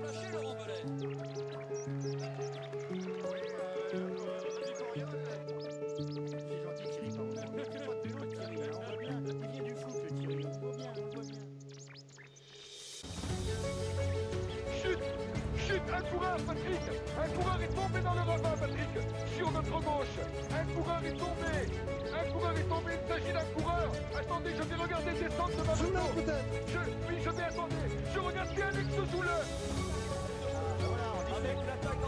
Un coureur, Patrick. Un coureur est tombé dans le ravin, Patrick. Sur notre gauche Un coureur est tombé. Un coureur est tombé, il s'agit d'un coureur. Attendez, je vais regarder descendre de ma moto je, Oui, je vais attendre. Je regarde bien Alex Zoule avec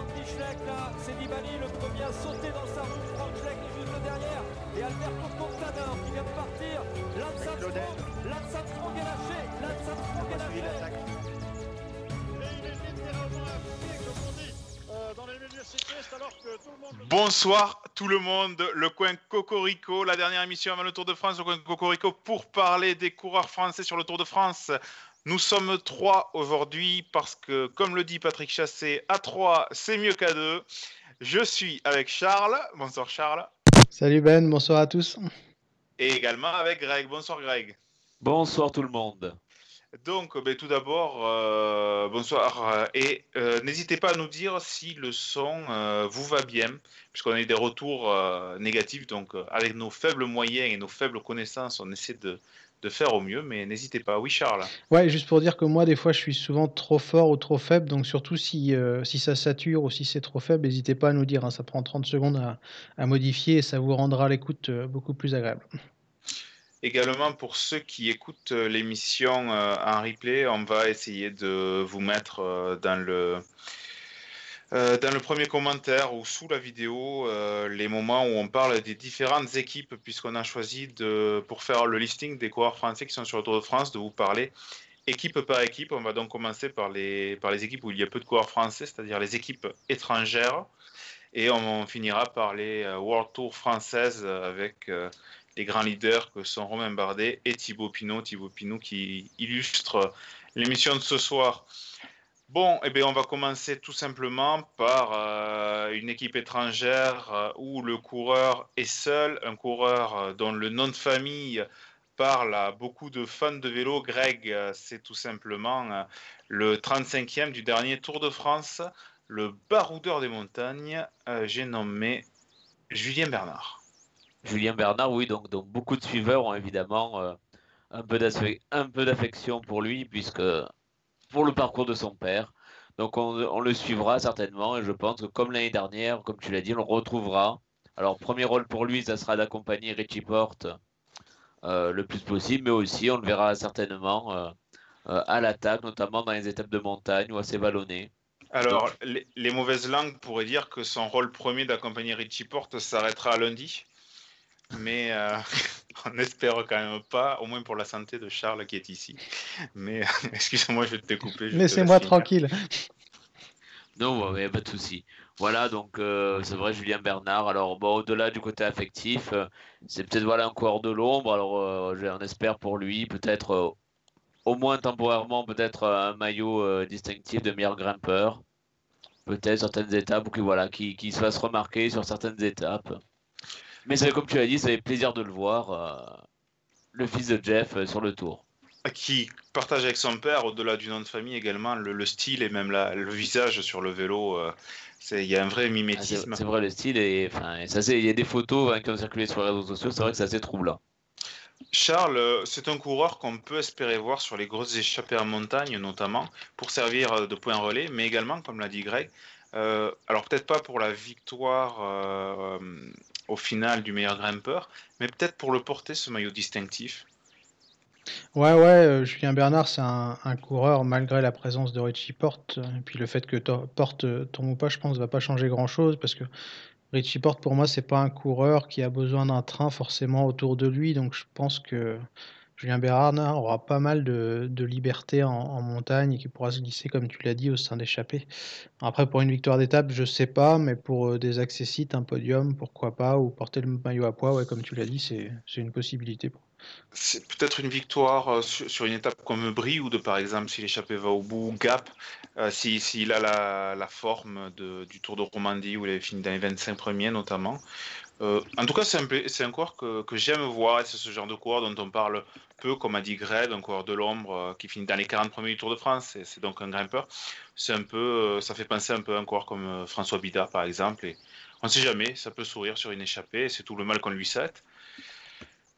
l'attaque d'Anti-Schleck là, c'est Nibali le premier à sauter dans sa roue, Frank Schleck est juste derrière, et Alberto Contador qui vient de partir, Lance Armstrong, Lance Armstrong est lâché, Lance Armstrong est lâché. Bonsoir tout le monde, le coin Cocorico, la dernière émission avant le Tour de France, le coin Cocorico pour parler des coureurs français sur le Tour de France. Nous sommes trois aujourd'hui parce que, comme le dit Patrick Chassé, à trois c'est mieux qu'à deux. Je suis avec Charles. Bonsoir Charles. Salut Ben, bonsoir à tous. Et également avec Greg. Bonsoir Greg. Bonsoir tout le monde. Donc, ben, tout d'abord, euh, bonsoir. euh, Et euh, n'hésitez pas à nous dire si le son euh, vous va bien, puisqu'on a eu des retours euh, négatifs. Donc, euh, avec nos faibles moyens et nos faibles connaissances, on essaie de, de faire au mieux. Mais n'hésitez pas. Oui, Charles. Ouais, juste pour dire que moi, des fois, je suis souvent trop fort ou trop faible. Donc, surtout si, euh, si ça sature ou si c'est trop faible, n'hésitez pas à nous dire. hein, ça prend 30 secondes à, à modifier et ça vous rendra l'écoute euh, beaucoup plus agréable. Également, pour ceux qui écoutent euh, l'émission en replay, on va essayer de vous mettre dans le. Euh, dans le premier commentaire ou sous la vidéo, euh, les moments où on parle des différentes équipes, puisqu'on a choisi de, pour faire le listing des coureurs français qui sont sur le Tour de France, de vous parler équipe par équipe. On va donc commencer par les, par les équipes où il y a peu de coureurs français, c'est-à-dire les équipes étrangères. Et on finira par les euh, World Tour françaises avec les grands leaders que sont Romain Bardet et Thibaut Pinot. Thibaut Pinot qui illustre l'émission de ce soir. Bon, eh bien, on va commencer tout simplement par euh, une équipe étrangère euh, où le coureur est seul, un coureur euh, dont le nom de famille parle à beaucoup de fans de vélo. Greg, c'est tout simplement le 35e du dernier Tour de France, le baroudeur des montagnes, j'ai nommé Julien Bernard. Julien Bernard, oui, donc, donc beaucoup de suiveurs ont évidemment un peu d'affection pour lui, puisque pour le parcours de son père. Donc on, on le suivra certainement, et je pense que comme l'année dernière, comme tu l'as dit, on le retrouvera. Alors premier rôle pour lui, ça sera d'accompagner Richie Porte euh, le plus possible, mais aussi on le verra certainement euh, euh, à l'attaque, notamment dans les étapes de montagne ou assez vallonnées. Alors, les, les mauvaises langues pourraient dire que son rôle premier d'accompagner Richie Porte s'arrêtera lundi. Mais on espère quand même pas, au moins pour la santé de Charles qui est ici. Mais excusez-moi, je vais te découper. je te Laissez-moi tranquille. Non, ouais, pas de souci. Voilà, donc euh, c'est vrai, Julien Bernard. Alors, bon, au-delà du côté affectif, euh, c'est peut-être voilà un coureur de l'ombre. Alors, euh, on espère pour lui, peut-être euh, au moins temporairement, peut-être euh, un maillot euh, distinctif de meilleur grimpeur. Peut-être certaines étapes, ou qui voilà, qui, qui se fasse remarquer sur certaines étapes. Mais comme tu l'as dit, ça fait plaisir de le voir, euh, le fils de Jeff euh, sur le tour. Qui partage avec son père, au-delà du nom de famille également, le, le style et même la- le visage sur le vélo. euh, Il y a un vrai Ah, c'est mimétisme. c'est vrai, le style, et, et ça, il y a des photos hein, qui ont circulé sur les réseaux sociaux, c'est vrai que c'est assez troublant. Charles, c'est un coureur qu'on peut espérer voir sur les grosses échappées en montagne, notamment, pour servir de point relais, mais également, comme l'a dit Greg, euh, alors peut-être pas pour la victoire euh, au final du meilleur grimpeur, mais peut-être pour le porter, ce maillot distinctif. Ouais, ouais, euh, Julien Bernard, c'est un, coureur malgré la présence de Richie Porte. euh, Et puis le fait que Porte euh, tombe ou pas, je pense, va pas changer grand-chose parce que Richie Porte, pour moi, c'est pas un coureur qui a besoin d'un train forcément autour de lui. Donc je pense que Julien Bernard aura pas mal de, liberté en, montagne et qui pourra se glisser, comme tu l'as dit, au sein d'échappées. Après, pour une victoire d'étape, je sais pas, mais pour euh, des accessites, un podium, pourquoi pas, ou porter le maillot à poids, ouais, comme tu l'as dit, c'est une possibilité. C'est peut-être une victoire euh, sur, une étape comme Brie, ou de par exemple, si l'échappée va au bout, Gap, euh, si- s'il a la, forme du Tour de Romandie, où il avait fini dans les 25 premiers notamment, Euh, en tout cas, c'est un, un, coureur que, j'aime voir. C'est ce genre de coureur dont on parle peu, comme a dit Greg, un coureur de l'ombre euh, qui finit dans les 40 premiers du Tour de France. C'est donc un grimpeur. C'est un peu, euh, ça fait penser un peu à un coureur comme François Bida, par exemple. Et on ne sait jamais, ça peut sourire sur une échappée. C'est tout le mal qu'on lui souhaite.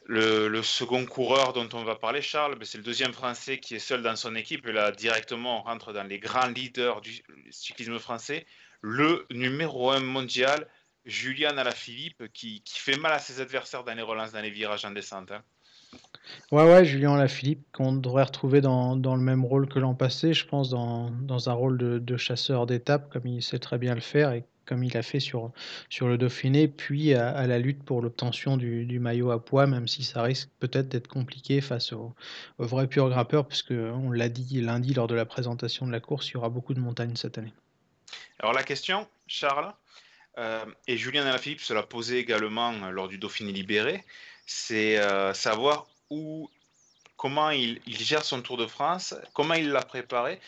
Le, second coureur dont on va parler, Charles, ben, c'est le deuxième Français qui est seul dans son équipe. Et là, directement, on rentre dans les grands leaders du cyclisme français. Le numéro un mondial, Julian Alaphilippe qui, qui fait mal à ses adversaires dans les relances, dans les virages en descente. Hein. Ouais, ouais, Julien Alaphilippe, qu'on devrait retrouver dans, dans, le même rôle que l'an passé, je pense, dans, dans un rôle de, de chasseur d'étape, comme il sait très bien le faire et comme il a fait sur, sur le Dauphiné, puis à, la lutte pour l'obtention du, du, maillot à poids, même si ça risque peut-être d'être compliqué face aux au vrais purs grimpeurs, puisque on l'a dit lundi lors de la présentation de la course, il y aura beaucoup de montagnes cette année. Alors la question, Charles, et Julien Alaphilippe se l'a posé également euh, lors du Dauphiné libéré, c'est euh, savoir comment il, gère son Tour de France, comment il l'a préparé.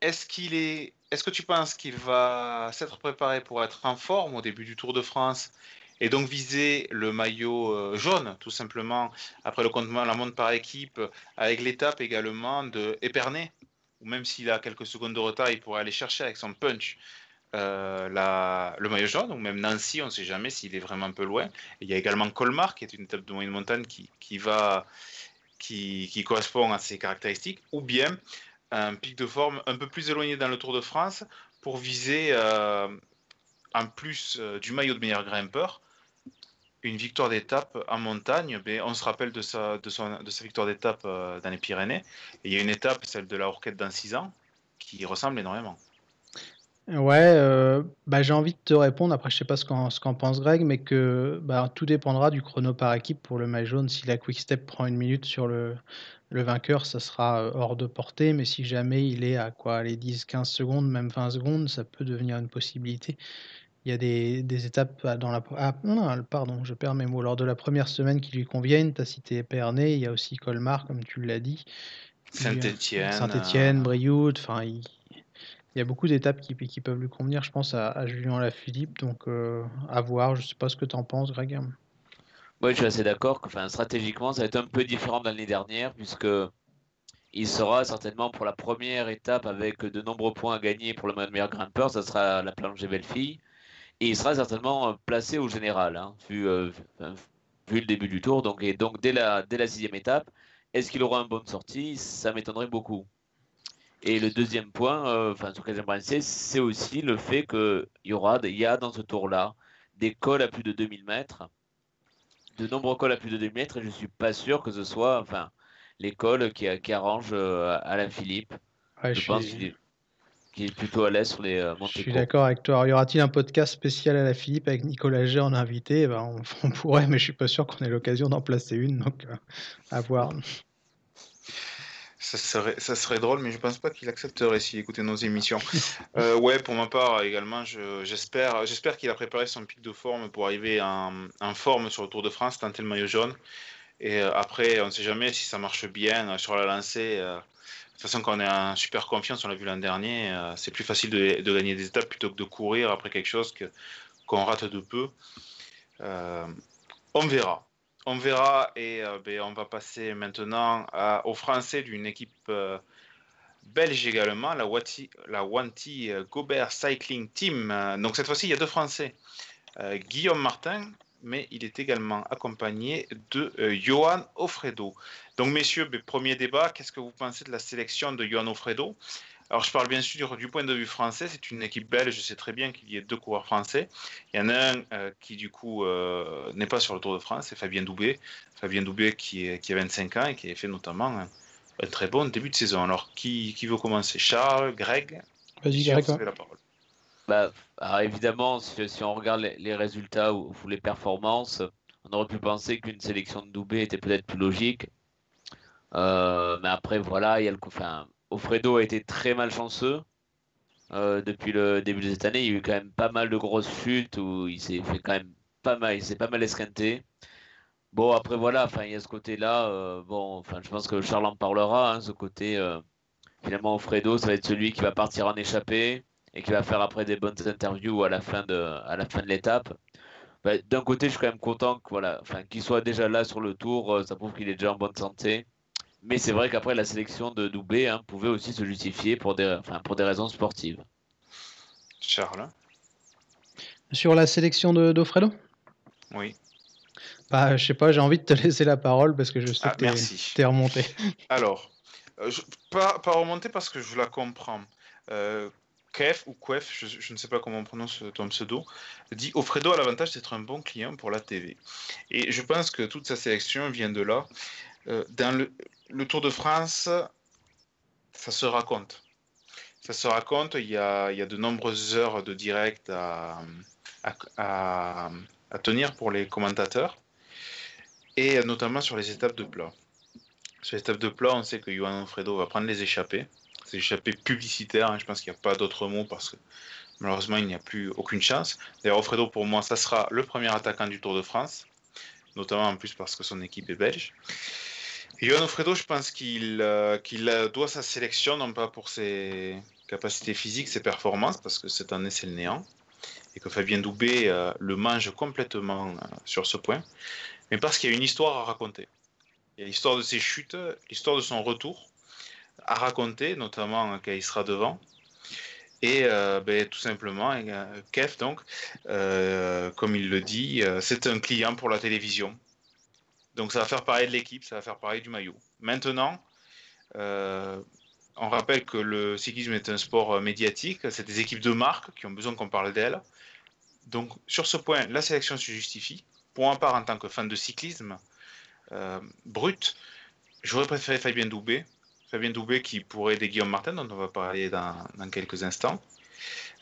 Est-ce qu'il est, est-ce que tu penses qu'il va s'être préparé pour être en forme au début du Tour de France et donc viser le maillot jaune, tout simplement, après le comptement la montre par équipe, avec l'étape également de Épernay, ou même s'il a quelques secondes de retard, il pourrait aller chercher avec son punch euh, le maillot jaune, ou même Nancy, on ne sait jamais s'il est vraiment un peu loin. il y a également Colmar, qui est une étape de moyenne montagne qui, va, qui, correspond à ses caractéristiques, ou bien un pic de forme un peu plus éloigné dans le Tour de France pour viser, euh, en plus euh, du maillot de meilleur grimpeur, une victoire d'étape en montagne. Mais on se rappelle de sa, victoire d'étape dans les Pyrénées. Et il y a une étape, celle de la Orquette dans 6 ans, qui ressemble énormément. Ouais, euh, bah, j'ai envie de te répondre. Après, je sais pas ce qu'en ce qu'en pense Greg, mais que bah, tout dépendra du chrono par équipe pour le maillot jaune. Si la Quick Step prend une minute sur le, le vainqueur, ça sera euh, hors de portée. Mais si jamais il est à quoi, les 10-15 secondes, même 20 secondes, ça peut devenir une possibilité. Il y a des, des étapes dans la. Ah, non, pardon, je perds mes mots. Lors de la première semaine qui lui conviennent, tu as cité Épernay, il y a aussi Colmar, comme tu l'as dit. Saint-Etienne. Saint-Etienne, Brioude, enfin, il il y a beaucoup d'étapes qui, peuvent lui convenir, je pense, à, à Julien Lafilippe. Donc, euh, à voir. Je ne sais pas ce que tu en penses, Greg. Oui, je suis assez d'accord. Enfin, stratégiquement, ça va être un peu différent de l'année dernière, puisque il sera certainement pour la première étape avec de nombreux points à gagner pour le meilleur grimpeur. Ça sera la planche des belles-filles. Et il sera certainement euh, placé au général, hein, vu, euh, vu, le début du tour. Donc, donc dès, la, dès la sixième étape, est-ce qu'il aura une bonne sortie? Ça m'étonnerait beaucoup. Et le deuxième point, euh, enfin, sur insister, c'est aussi le fait qu'il y aura, il y a dans ce tour-là des cols à plus de 2000 mètres, de nombreux cols à plus de 2000 mètres, et je ne suis pas sûr que ce soit, enfin, les cols qui, qui arrangent euh, Alain Philippe. je, pense qu'il est, plutôt à l'aise sur les euh, Je suis d'accord avec toi. y aura-t-il un podcast spécial à la Philippe avec Nicolas G en invité? Eh ben, on, on, pourrait, mais je suis pas sûr qu'on ait l'occasion d'en placer une, donc à voir. Ça serait, drôle, mais je pense pas qu'il accepterait s'il écoutait nos émissions. Euh, ouais, pour ma part également, j'espère j'espère qu'il a préparé son pic de forme pour arriver en, forme sur le Tour de France, tenter le maillot jaune. Et euh, après, on ne sait jamais si ça marche bien euh, sur la lancée. de toute façon, quand on est en super confiance, on l'a vu l'an dernier, c'est plus facile de, gagner des étapes plutôt que de courir après quelque chose qu'on rate de peu. on verra on verra et euh, ben, on va passer maintenant aux Français d'une équipe euh, belge également, la, Wanty euh, Gobert Cycling Team. Donc cette fois-ci, il y a deux Français. Guillaume Martin, mais il est également accompagné de Johan Offredo. Donc messieurs, ben, premier débat, qu'est-ce que vous pensez de la sélection de Johan Offredo? Alors, je parle bien sûr du point de vue français. C'est une équipe belge. Je sais très bien qu'il y ait deux coureurs français. Il y en a un euh, qui, du coup, euh, n'est pas sur le Tour de France. C'est Fabien Doubé. Fabien Doubé qui, est, qui a 25 ans et qui a fait notamment un, très bon début de saison. Alors, qui, qui veut commencer? Charles, Greg? Vas-y, Greg. la parole. Bah, évidemment, si, on regarde les, résultats ou, les performances, on aurait pu penser qu'une sélection de Doubé était peut-être plus logique. Euh, mais après, voilà, il y a le. Enfin, Ofredo a été très malchanceux. Euh, depuis le début de cette année, il y a eu quand même pas mal de grosses chutes où il s'est fait quand même pas mal, il s'est pas mal esquinté. Bon, après voilà, il y a ce côté-là. Euh, bon, je pense que Charles en parlera. Hein, ce côté, euh, finalement, Ofredo, ça va être celui qui va partir en échappée et qui va faire après des bonnes interviews à la fin de, l'étape. bah, d'un côté, je suis quand même content voilà, qu'il soit déjà là sur le tour. Euh, ça prouve qu'il est déjà en bonne santé. Mais c'est vrai qu'après, la sélection de Doubé hein, pouvait aussi se justifier pour des, enfin, pour des raisons sportives. Charles Sur la sélection de d'Ofredo? Oui. Bah, je sais pas, j'ai envie de te laisser la parole parce que je sais Ah, que t'es remonté. Alors, euh, je- pas, pas remonter parce que je la comprends. Euh, Kef ou Quef, je, je ne sais pas comment on prononce ton pseudo, dit Offredo a l'avantage d'être un bon client pour la TV. Et je pense que toute sa sélection vient de là. Euh, dans le, le Tour de France, ça se raconte. Ça se raconte, il y a, de nombreuses heures de direct à, tenir pour les commentateurs, et notamment sur les étapes de plat. Sur les étapes de plat, on sait que Johan Alfredo va prendre les échappées. C'est échappées publicitaires, hein, je pense qu'il n'y a pas d'autre mot parce que malheureusement il n'y a plus aucune chance. D'ailleurs, Alfredo, pour moi, ça sera le premier attaquant du Tour de France, notamment en plus parce que son équipe est belge. Johan Alfredo, je pense qu'il euh, doit sa sélection non pas pour ses capacités physiques, ses performances, parce que cette année c'est le néant, et que Fabien Doubé euh, le mange complètement euh, sur ce point, mais parce qu'il y a une histoire à raconter. Il y a l'histoire de ses chutes, l'histoire de son retour à raconter, notamment quand il sera devant. Et ben, tout simplement, Kev, donc, comme il le dit, c'est un client pour la télévision. Donc ça va faire pareil de l'équipe, ça va faire pareil du maillot. Maintenant, euh, on rappelle que le cyclisme est un sport euh, médiatique, c'est des équipes de marque qui ont besoin qu'on parle d'elles. Donc sur ce point, la sélection se justifie. Pour ma part, en tant que fan de cyclisme euh, brut, j'aurais préféré Fabien Doubé. Fabien Doubé qui pourrait aider Guillaume Martin, dont on va parler dans quelques instants.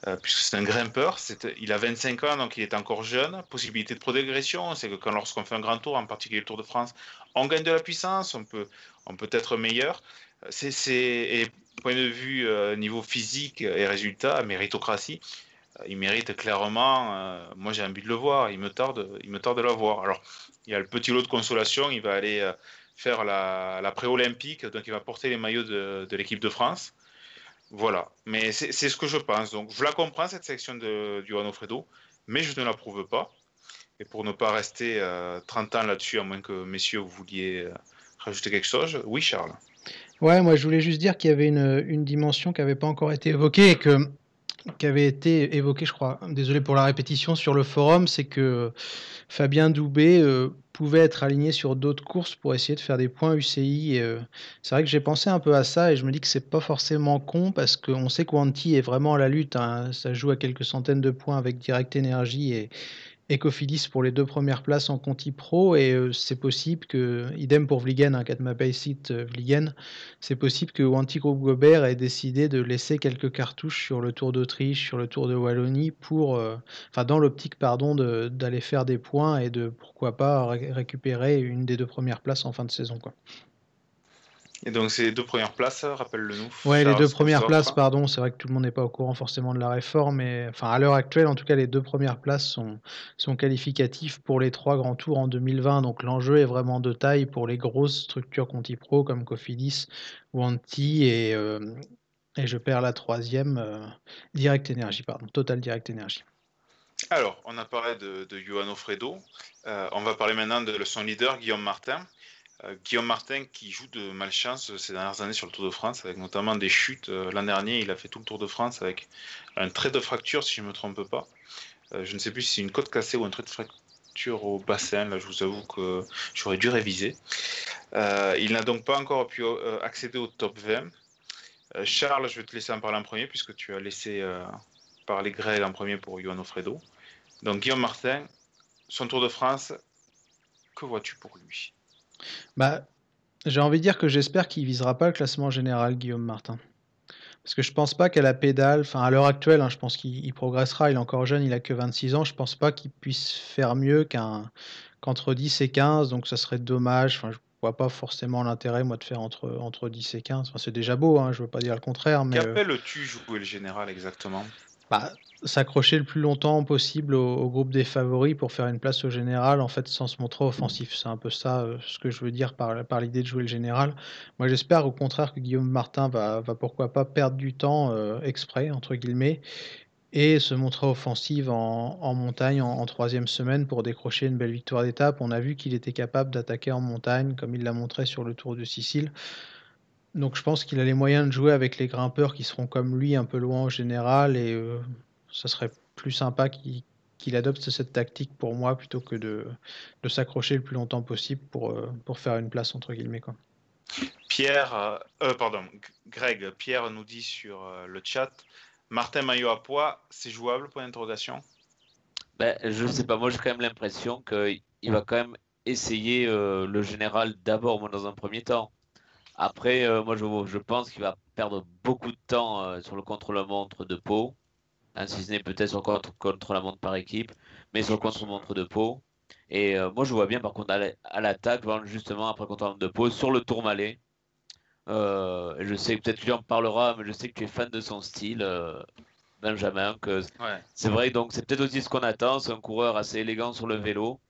Euh, puisque c'est un grimpeur, il a 25 ans, donc il est encore jeune. Possibilité de progression, c'est que quand lorsqu'on fait un grand tour, en particulier le Tour de France, on gagne de la puissance, on peut, on peut être meilleur. C'est, et point de vue euh, niveau physique et résultat, méritocratie, euh, il mérite clairement. moi, j'ai envie de le voir. Il me tarde, il me tarde de le voir. Alors, il y a le petit lot de consolation. Il va aller faire la, la pré-olympique, donc il va porter les maillots de l'équipe de France. Voilà. Mais c'est ce que je pense. Donc, je la comprends cette section de du Fredo, mais je ne l'approuve pas. Et pour ne pas rester euh, 30 ans là-dessus, à moins que messieurs vous vouliez euh, rajouter quelque chose, oui, Charles. Ouais, moi je voulais juste dire qu'il y avait une, une dimension qui n'avait pas encore été évoquée et que qui avait été évoquée, je crois, désolé pour la répétition, sur le forum, c'est que Fabien Doubé euh, pouvait être aligné sur d'autres courses pour essayer de faire des points UCI. euh, c'est vrai que j'ai pensé un peu à ça et je me dis que c'est pas forcément con parce qu'on sait que Wanty est vraiment à la lutte. hein. Ça joue à quelques centaines de points avec Direct Energy et, et Cofidis pour les deux premières places en Conti Pro et euh, c'est possible que, idem pour Vliegen, hein, Katma Paysit euh, Vliegen, c'est possible que Wanty Groupe Gobert ait décidé de laisser quelques cartouches sur le Tour d'Autriche, sur le Tour de Wallonie pour, euh, dans l'optique pardon d'aller faire des points et de pourquoi pas ré- récupérer une des deux premières places en fin de saison quoi. Et donc, ces deux premières places, rappelle-le-nous. Ouais, les Charles, deux premières places, pardon, c'est vrai que tout le monde n'est pas au courant forcément de la réforme, mais enfin à l'heure actuelle, en tout cas, les deux premières places sont, sont qualificatives pour les trois grands tours en 2020. Donc l'enjeu est vraiment de taille pour les grosses structures Conti Pro comme Cofidis ou Anti et, euh, et je perds la troisième, euh, Direct Energy, pardon, Total Direct Energy. Alors, on a parlé de, de Johan Ofredo. Euh, on va parler maintenant de son leader, Guillaume Martin. Euh, Guillaume Martin qui joue de malchance ces dernières années sur le Tour de France, avec notamment des chutes. Euh, L'an dernier, il a fait tout le Tour de France avec un trait de fracture, si je ne me trompe pas. Euh, je ne sais plus si c'est une côte cassée ou un trait de fracture au bassin. Là, je vous avoue que j'aurais dû réviser. Il n'a donc pas encore pu accéder au top 20. Euh, Charles, je vais te laisser en parler en premier, puisque tu as laissé parler Greg en premier pour Johan Ofredo. Donc Guillaume Martin, son Tour de France, que vois-tu pour lui? Bah, j'ai envie de dire que j'espère qu'il visera pas le classement général, Guillaume Martin. Parce que je pense pas qu'à la pédale, enfin à l'heure actuelle, hein, je pense qu'il il progressera, il est encore jeune, il a que 26 ans, je pense pas qu'il puisse faire mieux qu'un qu'entre 10 et 15, donc ça serait dommage. Enfin, je vois pas forcément l'intérêt, moi, de faire entre, entre 10 et 15. Enfin, c'est déjà beau, hein, je veux pas dire le contraire, mais euh, Qu'appelles-tu jouer le général exactement? Bah, s'accrocher le plus longtemps possible au, groupe des favoris pour faire une place au général, en fait, sans se montrer offensif. C'est un peu ça euh, ce que je veux dire par, par l'idée de jouer le général. Moi, j'espère au contraire que Guillaume Martin va, va pourquoi pas perdre du temps euh, exprès, entre guillemets, et se montrer offensive en, montagne en, troisième semaine pour décrocher une belle victoire d'étape. On a vu qu'il était capable d'attaquer en montagne, comme il l'a montré sur le Tour de Sicile. Donc je pense qu'il a les moyens de jouer avec les grimpeurs qui seront comme lui un peu loin en général, et euh, ça serait plus sympa qu'il adopte cette tactique pour moi plutôt que de, s'accrocher le plus longtemps possible pour, euh, pour faire une place entre guillemets. Quoi. Pierre, euh, pardon, Greg, Pierre nous dit sur le chat Martin Maillot à poids, c'est jouable Point d'interrogation? Ben, Je ne sais pas, moi j'ai quand même l'impression qu'il va quand même essayer euh, le général d'abord, dans un premier temps. Après, euh, moi je, pense qu'il va perdre beaucoup de temps euh, sur le contre-la-montre de Pau, hein, si ce n'est peut-être sur le contre-la-montre par équipe, mais sur le contre-la-montre de Pau. Et moi je vois bien par contre à l'attaque, justement après contre-la-montre de Pau, sur le Tourmalet, euh, je sais peut-être que tu en parlera, mais je sais que tu es fan de son style, euh, Benjamin. Que C'est vrai, donc c'est peut-être aussi ce qu'on attend. C'est un coureur assez élégant sur le vélo.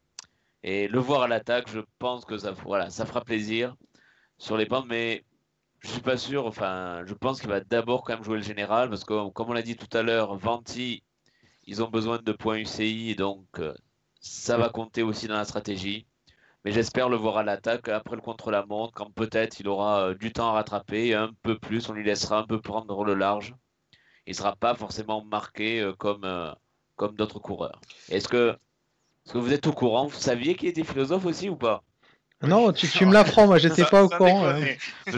Et le voir à l'attaque, je pense que ça, voilà, ça fera plaisir sur les pentes, mais je suis pas sûr. Enfin, je pense qu'il va d'abord quand même jouer le général, parce que comme on l'a dit tout à l'heure, Venti, ils ont besoin de points UCI, donc euh, ça va compter aussi dans la stratégie. Mais j'espère le voir à l'attaque après le contre-la-montre, quand peut-être il aura euh, du temps à rattraper, un peu plus, on lui laissera un peu prendre le large. Il sera pas forcément marqué euh, comme, comme d'autres coureurs. Est-ce que, est que vous êtes au courant? Vous saviez qu'il était philosophe aussi ou pas? Non, tu, tu me l'apprends, moi j'étais pas au courant.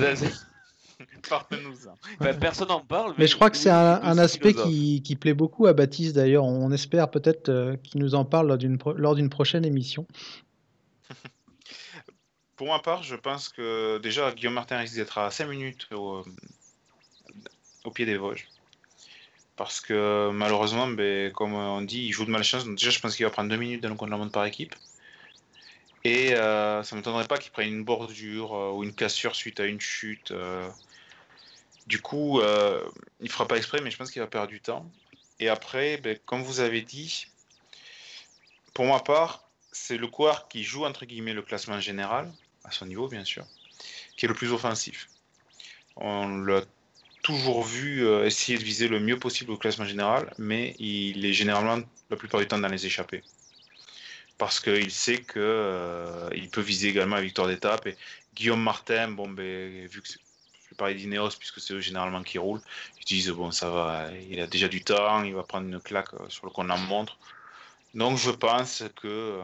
personne n'en parle. Mais, je crois que c'est un, aspect qui, qui, plaît beaucoup à Baptiste d'ailleurs. On espère peut-être qu'il nous en parle lors d'une prochaine émission. Pour ma part, je pense que déjà Guillaume Martin risque d'être à 5 minutes au, pied des Vosges. Parce que malheureusement, ben, comme on dit, il joue de malchance. Donc déjà, je pense qu'il va prendre 2 minutes dans le contre la montre par équipe. Et euh, ça ne m'étonnerait pas qu'il prenne une bordure euh, ou une cassure suite à une chute. Euh. Du coup, il ne fera pas exprès, mais je pense qu'il va perdre du temps. Et après, ben, comme vous avez dit, pour ma part, c'est le coureur qui joue entre guillemets le classement général à son niveau bien sûr, qui est le plus offensif. On l'a toujours vu essayer de viser le mieux possible au classement général, mais il est généralement la plupart du temps dans les échappées. Parce qu'il sait qu'il euh, peut viser également la victoire d'étape. Et Guillaume Martin, bon, ben, vu que je vais parler d'Ineos puisque c'est eux généralement qui roulent, ils disent bon ça va, il a déjà du temps, il va prendre une claque euh, sur le qu'on en montre. Donc je pense que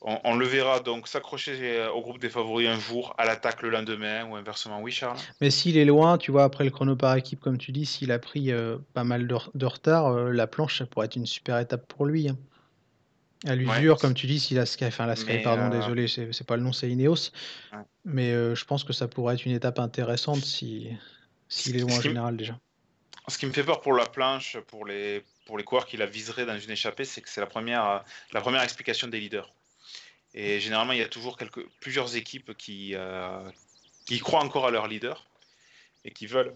on, le verra donc s'accrocher euh, au groupe des favoris un jour, à l'attaque le lendemain ou inversement. Oui, Charles? Mais s'il est loin, tu vois, après le chrono par équipe, comme tu dis, s'il a pris euh, pas mal de, retard, euh, la planche, ça pourrait être une super étape pour lui. Hein. À l'usure, comme tu dis, s'il a Sky, enfin la Sky, pardon, désolé, c'est pas le nom, c'est Ineos. Mais je pense que ça pourrait être une étape intéressante s'il si, est loin en général déjà. Ce qui me fait peur pour la planche, pour les, pour les coureurs qui la viseraient dans une échappée, c'est que c'est la première, la première explication des leaders. Et généralement, il y a toujours quelques, plusieurs équipes qui, euh, qui croient encore à leur leader et qui veulent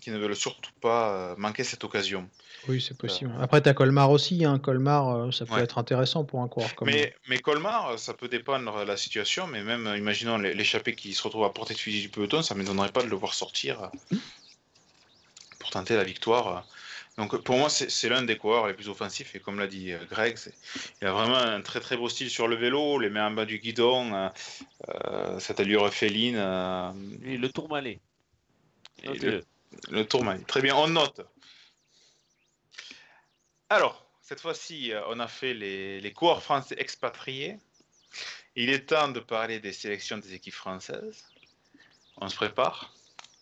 qui ne veulent surtout pas euh, manquer cette occasion. Oui, c'est possible. Après, tu as Colmar aussi. Hein. Colmar, euh, ça peut être intéressant pour un coureur comme mais, mais Colmar, ça peut dépendre de la situation. Mais même, imaginons l'échappée qui se retrouve à portée de fusil du peloton, ça ne m'étonnerait pas de le voir sortir pour tenter la victoire donc pour moi, c'est l'un des coureurs les plus offensifs. Et comme l'a dit euh, Greg, il a vraiment un très très beau style sur le vélo, les mains en bas du guidon, euh, euh, cette allure féline. le tourmalet. Le, le tourmalet. Très bien, on note. Alors, cette fois-ci, on a fait les, les coureurs français expatriés. Il est temps de parler des sélections des équipes françaises. On se prépare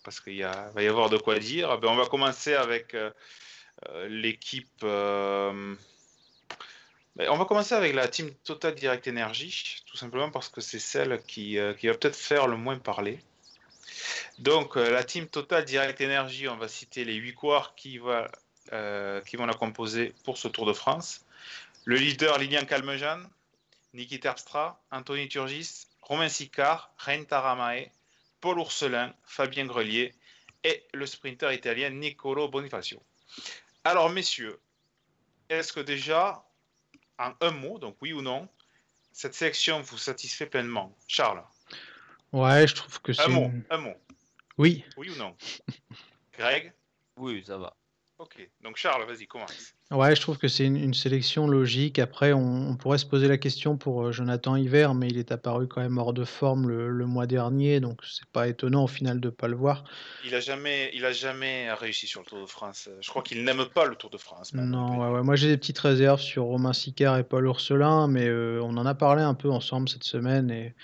parce qu'il va y avoir de quoi dire. Ben, on va commencer avec euh, l'équipe. Euh, on va commencer avec la team Total Direct Energy, tout simplement parce que c'est celle qui, euh, qui va peut-être faire le moins parler. Donc, la team Total Direct Energy, on va citer les 8 coureurs qui, qui vont la composer pour ce Tour de France. Le leader Lilian Calmejean, Niki Terpstra, Anthony Turgis, Romain Sicard, Reine Taramae, Paul Ourselin, Fabien Grelier et le sprinter italien Nicolo Bonifacio. Alors, messieurs, est-ce que déjà, en un mot, donc oui ou non, cette sélection vous satisfait pleinement? Charles? Ouais, je trouve que c'est. Un mot, un mot. Oui. Oui ou non? Greg? Oui, ça va. Ok, donc Charles, vas-y, commence. Ouais, je trouve que c'est une, sélection logique. Après, on, pourrait se poser la question pour euh, Jonathan Hiver, mais il est apparu quand même hors de forme le, mois dernier, donc c'est pas étonnant au final de pas le voir. Il a jamais, il a jamais réussi sur le Tour de France. Je crois qu'il n'aime pas le Tour de France. Non, ouais, ouais. moi j'ai des petites réserves sur Romain Sicard et Paul Urselin, mais euh, on en a parlé un peu ensemble cette semaine et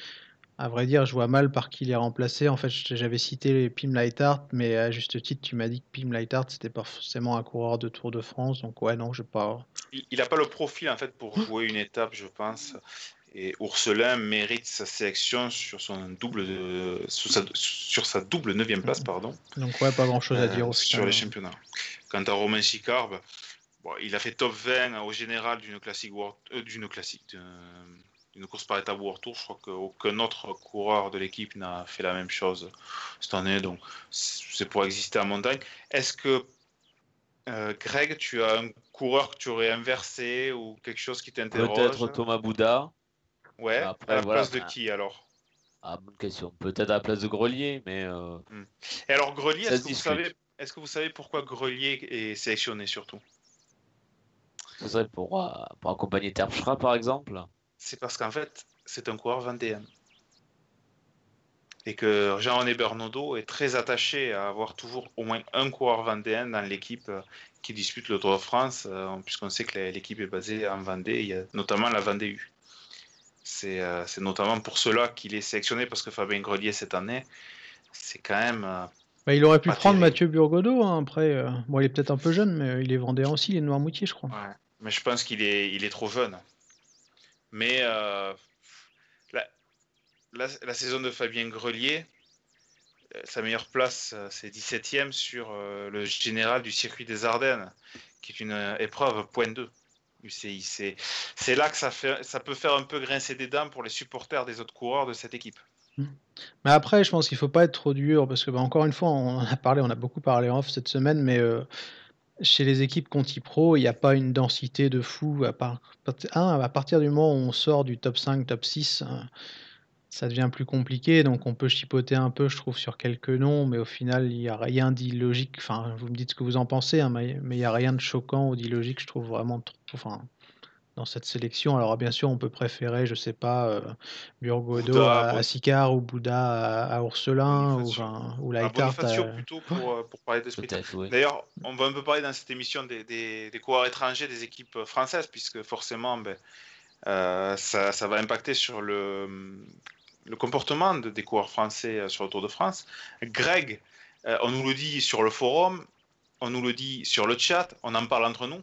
à vrai dire, je vois mal par qui il est remplacé. En fait, j'avais cité Pim Lighthart, mais à juste titre, tu m'as dit que Pim Lighthart, c'était pas forcément un coureur de Tour de France. Donc, ouais, non, je pas. Il n'a pas le profil, en fait, pour jouer une étape, je pense. Et Ourselin mérite sa sélection sur son double sur, sa, sur sa double neuvième place, pardon. Donc ouais, pas grand chose à dire euh, sur les championnats. Quant à Romain Sicard, bon, il a fait top 20 au général d'une classique, euh, d'une classique, une course par étape World Tour. Je crois qu'aucun autre coureur de l'équipe n'a fait la même chose cette année. Donc, c'est pour exister en montagne. Est-ce que, euh, Greg, tu as un coureur que tu aurais inversé ou quelque chose qui t'interroge? Peut-être Thomas Bouda. Ouais, à la place de qui alors? Ah, bonne question. Peut-être à la place de Grelier, mais. Euh, hmm. Et alors, Grelier, est-ce que, vous savez, est que vous savez pourquoi Grelier est sélectionné surtout? Ce serait pour, euh, pour accompagner Terpstra, par exemple c'est parce qu'en fait, c'est un coureur vendéen. Et que Jean-René Bernaudot est très attaché à avoir toujours au moins un coureur vendéen dans l'équipe euh, qui dispute le Tour de France, euh, puisqu'on sait que l'équipe est basée en Vendée, il y a notamment la Vendée U. Euh, c'est notamment pour cela qu'il est sélectionné, parce que Fabien Grelier, cette année, c'est quand même. Bah, il aurait pu prendre Mathieu Burgodeau, hein, après. bon, il est peut-être un peu jeune, mais il est vendéen aussi, il est Noirmoutier, je crois. mais je pense qu'il est, il est trop jeune. Mais euh, la, saison de Fabien Grelier, euh, sa meilleure place, euh, c'est 17ème sur le général du circuit des Ardennes, qui est une épreuve point 2. C'est là que ça, peut faire un peu grincer des dents pour les supporters des autres coureurs de cette équipe. Mais après, je pense qu'il ne faut pas être trop dur, parce que, bah, encore une fois, on en a parlé, on a beaucoup parlé off cette semaine, mais chez les équipes Conti Pro, il n'y a pas une densité de fou. À, part, à partir du moment où on sort du top 5, top 6, hein, ça devient plus compliqué. Donc on peut chipoter un peu, je trouve, sur quelques noms, mais au final, il n'y a rien d'illogique. Enfin, vous me dites ce que vous en pensez, hein, mais il n'y a rien de choquant ou d'illogique, je trouve vraiment trop. Enfin, dans cette sélection. Alors bien sûr, on peut préférer, je sais pas, euh, Burgodo à, Sicard ou Bouddha à, Urselin ou, enfin, ou plutôt pour, euh, pour parler d'esprit. D'ailleurs, on va un peu parler dans cette émission des, des, des coureurs étrangers des équipes françaises, puisque forcément, ben, euh, ça, ça, va impacter sur le, le comportement des coureurs français sur le Tour de France. Greg, on nous le dit sur le forum, on nous le dit sur le chat, on en parle entre nous.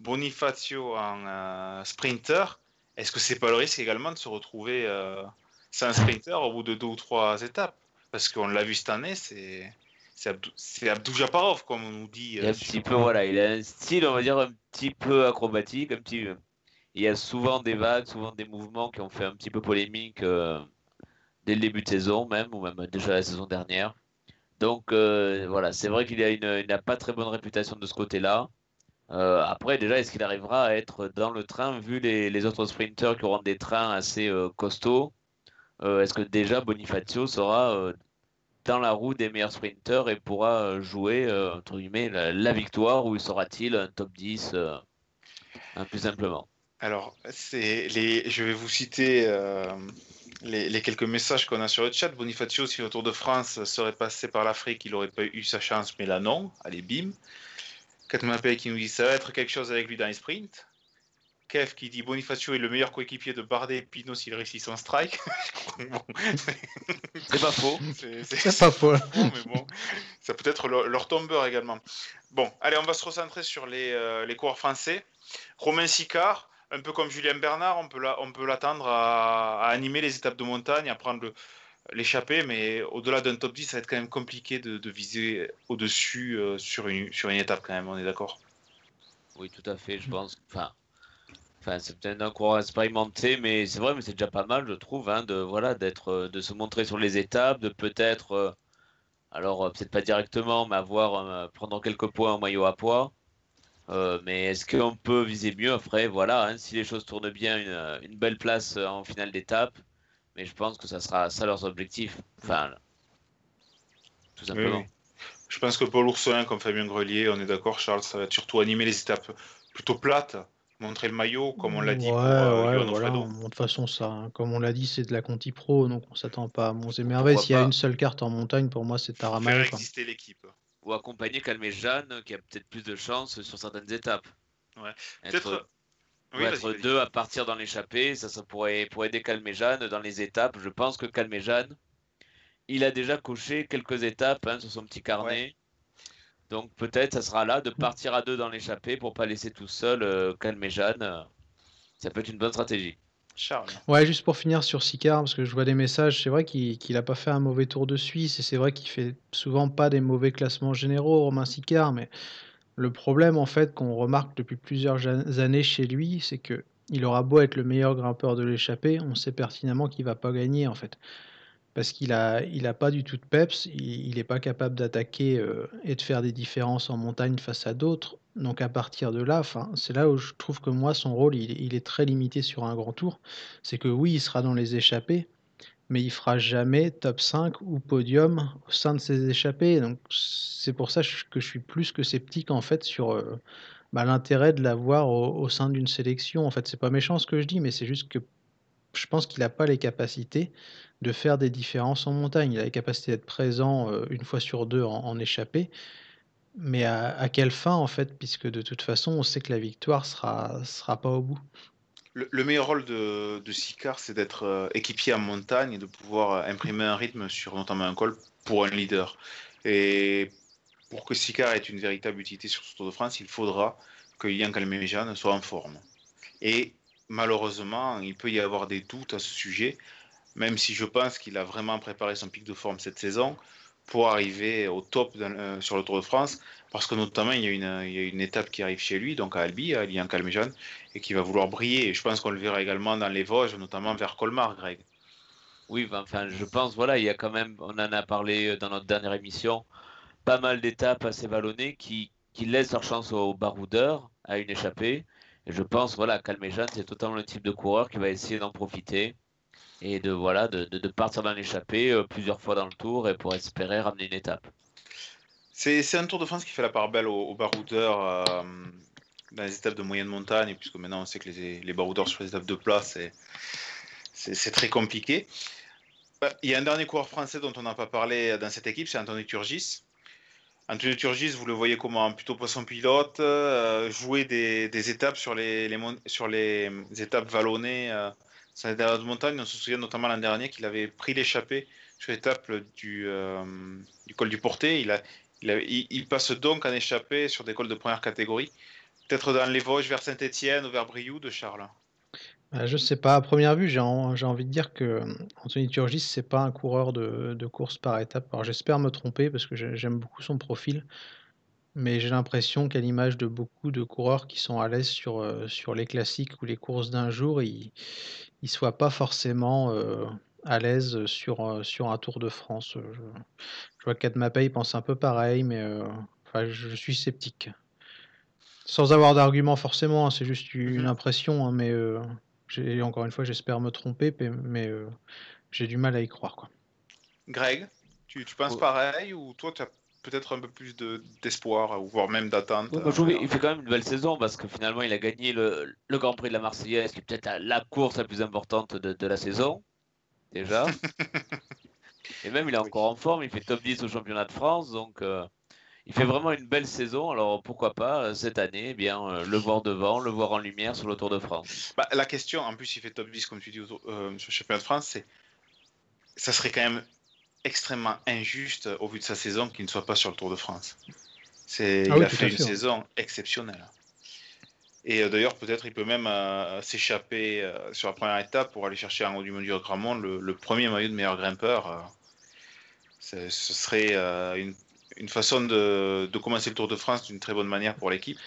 Bonifacio en euh, sprinter, est-ce que c'est pas le risque également de se retrouver euh, sans sprinter au bout de deux ou trois étapes? Parce qu'on l'a vu cette année, c'est c'est Abdou, Japarov, comme on nous dit. Il a un petit peu, voilà, il a un style, on va dire, un petit peu acrobatique, un petit. Il y a souvent des vagues, souvent des mouvements qui ont fait un petit peu polémique euh, dès le début de saison, même, ou même déjà la saison dernière. Donc voilà, c'est vrai qu'il une, n'a pas très bonne réputation de ce côté-là. Euh, après, déjà, est-ce qu'il arrivera à être dans le train, vu les, autres sprinters qui auront des trains assez euh, costauds? Euh, Est-ce que déjà Bonifacio sera dans la roue des meilleurs sprinters et pourra jouer entre guillemets, la, victoire ou sera-t-il un top 10 plus simplement? Alors, les... je vais vous citer les, les, quelques messages qu'on a sur le chat. Bonifacio, si le Tour de France serait passé par l'Afrique, il n'aurait pas eu sa chance, mais là non. Allez, bim. Katmapé qui nous dit ça va être quelque chose avec lui dans les sprints. Kev qui dit Bonifacio est le meilleur coéquipier de Bardet et Pinot s'il réussit son strike. c'est pas faux. C'est pas faux. mais bon, ça peut être leur, tombeur également. Bon, allez, on va se recentrer sur les, euh, les coureurs français. Romain Sicard, un peu comme Julien Bernard, on peut l'attendre à, à, animer les étapes de montagne, à prendre le, l'échapper, mais au-delà d'un top 10, ça va être quand même compliqué de, viser au-dessus euh, sur, une, sur une étape quand même, on est d'accord? Oui, tout à fait, je pense. Enfin, enfin c'est peut-être un coureur expérimenté, mais c'est vrai, mais c'est déjà pas mal, je trouve, hein, de, voilà, d'être, euh, de se montrer sur les étapes, de peut-être, euh, alors peut-être pas directement, mais avoir, prendre quelques points en maillot à poids. mais est-ce qu'on peut viser mieux après? Voilà, hein, si les choses tournent bien, une, une belle place en finale d'étape mais je pense que ça sera ça leurs objectifs. Enfin, tout simplement. Je pense que Paul Ourselin, comme Fabien Grelier, on est d'accord, Charles, ça va être surtout animer les étapes plutôt plates, montrer le maillot, comme on l'a dit Ouais, pour euh, ouais, voilà. De toute façon, ça, hein, comme on l'a dit, c'est de la Conti Pro, donc on s'attend pas à monts et merveilles. S'il y a une seule carte en montagne, pour moi, c'est Faire Taramae. quoi. exister l'équipe. Ou accompagner Calmé Jeanne, qui a peut-être plus de chance sur certaines étapes. Ouais. Être, Peut-être. Oui, être deux à partir dans l'échappée, ça, ça pourrait, pour aider Calmé Jeanne dans les étapes. Je pense que Calmé Jeanne, il a déjà coché quelques étapes hein, sur son petit carnet. Donc peut-être ça sera là de partir à deux dans l'échappée pour pas laisser tout seul euh, Calmé Jeanne. euh, Ça peut être une bonne stratégie. Charles. Ouais, juste pour finir sur Sicard, parce que je vois des messages, c'est vrai qu'il qu'il a pas fait un mauvais Tour de Suisse, et c'est vrai qu'il fait souvent pas des mauvais classements généraux, Romain Sicard, mais le problème, en fait, qu'on remarque depuis plusieurs années chez lui, c'est que il aura beau être le meilleur grimpeur de l'échappée, on sait pertinemment qu'il va pas gagner, en fait. Parce qu'il a, il a pas du tout de peps, il, il est pas capable d'attaquer euh, et de faire des différences en montagne face à d'autres. Donc à partir de là, c'est là où je trouve que moi, son rôle, il est très limité sur un grand tour. C'est que oui, il sera dans les échappées, mais il fera jamais top 5 ou podium au sein de ces échappées. Donc c'est pour ça que je suis plus que sceptique en fait sur euh, bah, l'intérêt de l'avoir au, sein d'une sélection. En fait, c'est pas méchant ce que je dis, mais c'est juste que je pense qu'il n'a pas les capacités de faire des différences en montagne. Il a les capacités d'être présent euh, une fois sur deux en, échappée. Mais à, à quelle fin en fait, puisque de toute façon, on sait que la victoire sera, sera pas au bout. Le, le meilleur rôle de, de Sicard, c'est d'être euh, équipier en montagne et de pouvoir euh, imprimer un rythme sur notamment un col pour un leader. Et pour que Sicard ait une véritable utilité sur ce Tour de France, il faudra que Yann Calmejane soit en forme. Et malheureusement, il peut y avoir des doutes à ce sujet, même si je pense qu'il a vraiment préparé son pic de forme cette saison pour arriver au top le- sur le Tour de France, parce que notamment il y, a une, étape qui arrive chez lui, donc à Albi, à Calmejane, et qui va vouloir briller. Je pense qu'on le verra également dans les Vosges, notamment vers Colmar, Greg. Oui, ben, enfin, je pense, voilà, il y a quand même, on en a parlé euh, dans notre dernière émission, pas mal d'étapes assez vallonnées qui, qui laissent leur chance aux baroudeurs à une échappée. Et je pense, voilà, Calmejane, c'est totalement le type de coureur qui va essayer d'en profiter et de, voilà, de, de, de partir dans l'échappée euh, plusieurs fois dans le tour et pour espérer ramener une étape. C'est un Tour de France qui fait la part belle aux, baroudeurs euh, dans les étapes de moyenne montagne, puisque maintenant on sait que les, baroudeurs sur les étapes de plat, c'est très compliqué. Euh, Il y a un dernier coureur français dont on n'a pas parlé dans cette équipe, c'est Anthony Turgis. Anthony Turgis, vous le voyez comment Plutôt poisson pilote, euh, jouer des, étapes sur les, étapes vallonnées euh, sur les de montagne. On se souvient notamment l'an dernier qu'il avait pris l'échappée sur l'étape du, euh, col du Porté. Il, passe donc en échappée sur des cols de première catégorie. Peut-être dans les Vosges vers Saint-Etienne ou vers Brioude, Charles. Euh, je sais pas, à première vue, j'ai en- j'ai envie de dire que euh, Anthony Turgis, c'est pas un coureur de, de course par étape. Alors j'espère me tromper parce que j'ai- j'aime beaucoup son profil, mais j'ai l'impression qu'à l'image de beaucoup de coureurs qui sont à l'aise sur, euh, les classiques ou les courses d'un jour, ils ne soient pas forcément à l'aise sur, un Tour de France. Je vois qu'Admapay pense un peu pareil, mais euh, enfin, je, suis sceptique. Sans avoir d'argument forcément, hein, c'est juste une Mhm. impression, hein, mais euh, encore une fois, j'espère me tromper, pe- mais euh, j'ai du mal à y croire. Quoi. Greg, tu, tu penses Ouais. pareil ou toi tu as peut-être un peu plus de- d'espoir ou voire même d'attente Oui, qu'il fait quand même une belle saison parce que finalement il a gagné le, le Grand Prix de la Marseillaise, qui est peut-être la, la course la plus importante de, de la saison, déjà. Et même il est Oui. encore en forme, il fait top 10 au championnat de France, donc euh, il fait vraiment une belle saison. Alors pourquoi pas euh, cette année, eh bien euh, le voir devant, le voir en lumière sur le Tour de France. Bah, la question, en plus il fait top 10 comme tu dis au- euh, sur le championnat de France, c'est ça serait quand même extrêmement injuste au vu de sa saison qu'il ne soit pas sur le Tour de France. C'est, Ah il oui, a fait une saison exceptionnelle. Et euh, d'ailleurs peut-être il peut même euh, s'échapper euh, sur la première étape pour aller chercher en haut du Mondial Gramont le, le premier maillot de meilleur grimpeur. Ce serait euh, une, façon de, commencer le Tour de France d'une très bonne manière pour l'équipe.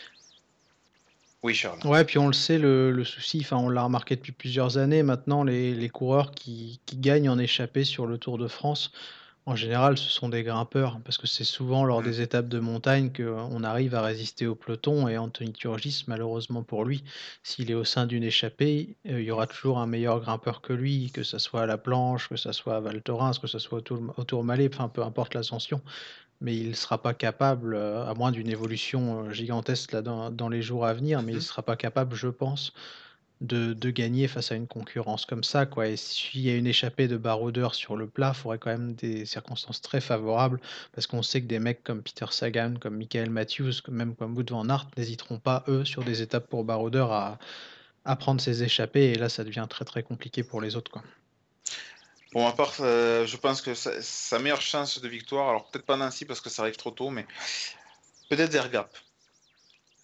Oui Charles. Ouais, puis on le sait, le, souci, enfin on l'a remarqué depuis plusieurs années, maintenant les, les coureurs qui, qui gagnent en échappée sur le Tour de France, en général ce sont des grimpeurs, parce que c'est souvent lors Mm. des étapes de montagne qu'on arrive à résister au peloton, et Anthony Turgis, malheureusement pour lui, s'il est au sein d'une échappée, euh, il y aura toujours un meilleur grimpeur que lui, que ça soit à la planche, que ça soit à Val Thorens, que ça soit au Tour, au Tourmalet, enfin peu importe l'ascension. mais il ne sera pas capable, à moins d'une évolution gigantesque là, dans, dans, les jours à venir, mais il ne mmh sera pas capable, je pense, de, gagner face à une concurrence comme ça. Quoi. Et s'il y a une échappée de baroudeur sur le plat, il faudrait quand même des circonstances très favorables, parce qu'on sait que des mecs comme Peter Sagan, comme Michael Matthews, même comme Wood Van Aert, n'hésiteront pas, eux, sur des étapes pour baroudeur, à, prendre ces échappées, et là, ça devient très très compliqué pour les autres. Quoi. Pour ma part, euh, je pense que sa, meilleure chance de victoire, alors peut-être pas Nancy parce que ça arrive trop tôt, mais peut-être Zergap.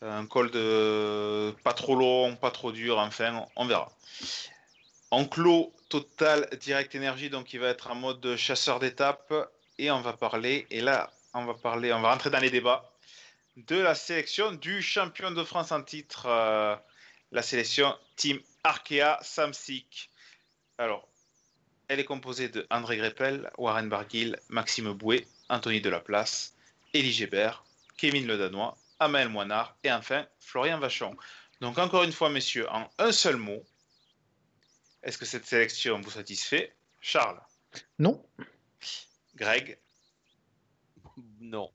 Un col de pas trop long, pas trop dur, enfin, on verra. En clos total direct énergie, donc il va être en mode chasseur d'étape et on va parler, et là on va parler, on va rentrer dans les débats de la sélection du champion de France en titre, euh, la sélection Team Arkea Samsic. Alors, elle est composée de André Greppel, Warren Barguil, Maxime Bouet, Anthony Delaplace, Elie Gébert, Kevin Le Danois, Amel Moinard et enfin Florian Vachon. Donc encore une fois, messieurs, en un seul mot, est-ce que cette sélection vous satisfait Charles? Non. Greg? Non.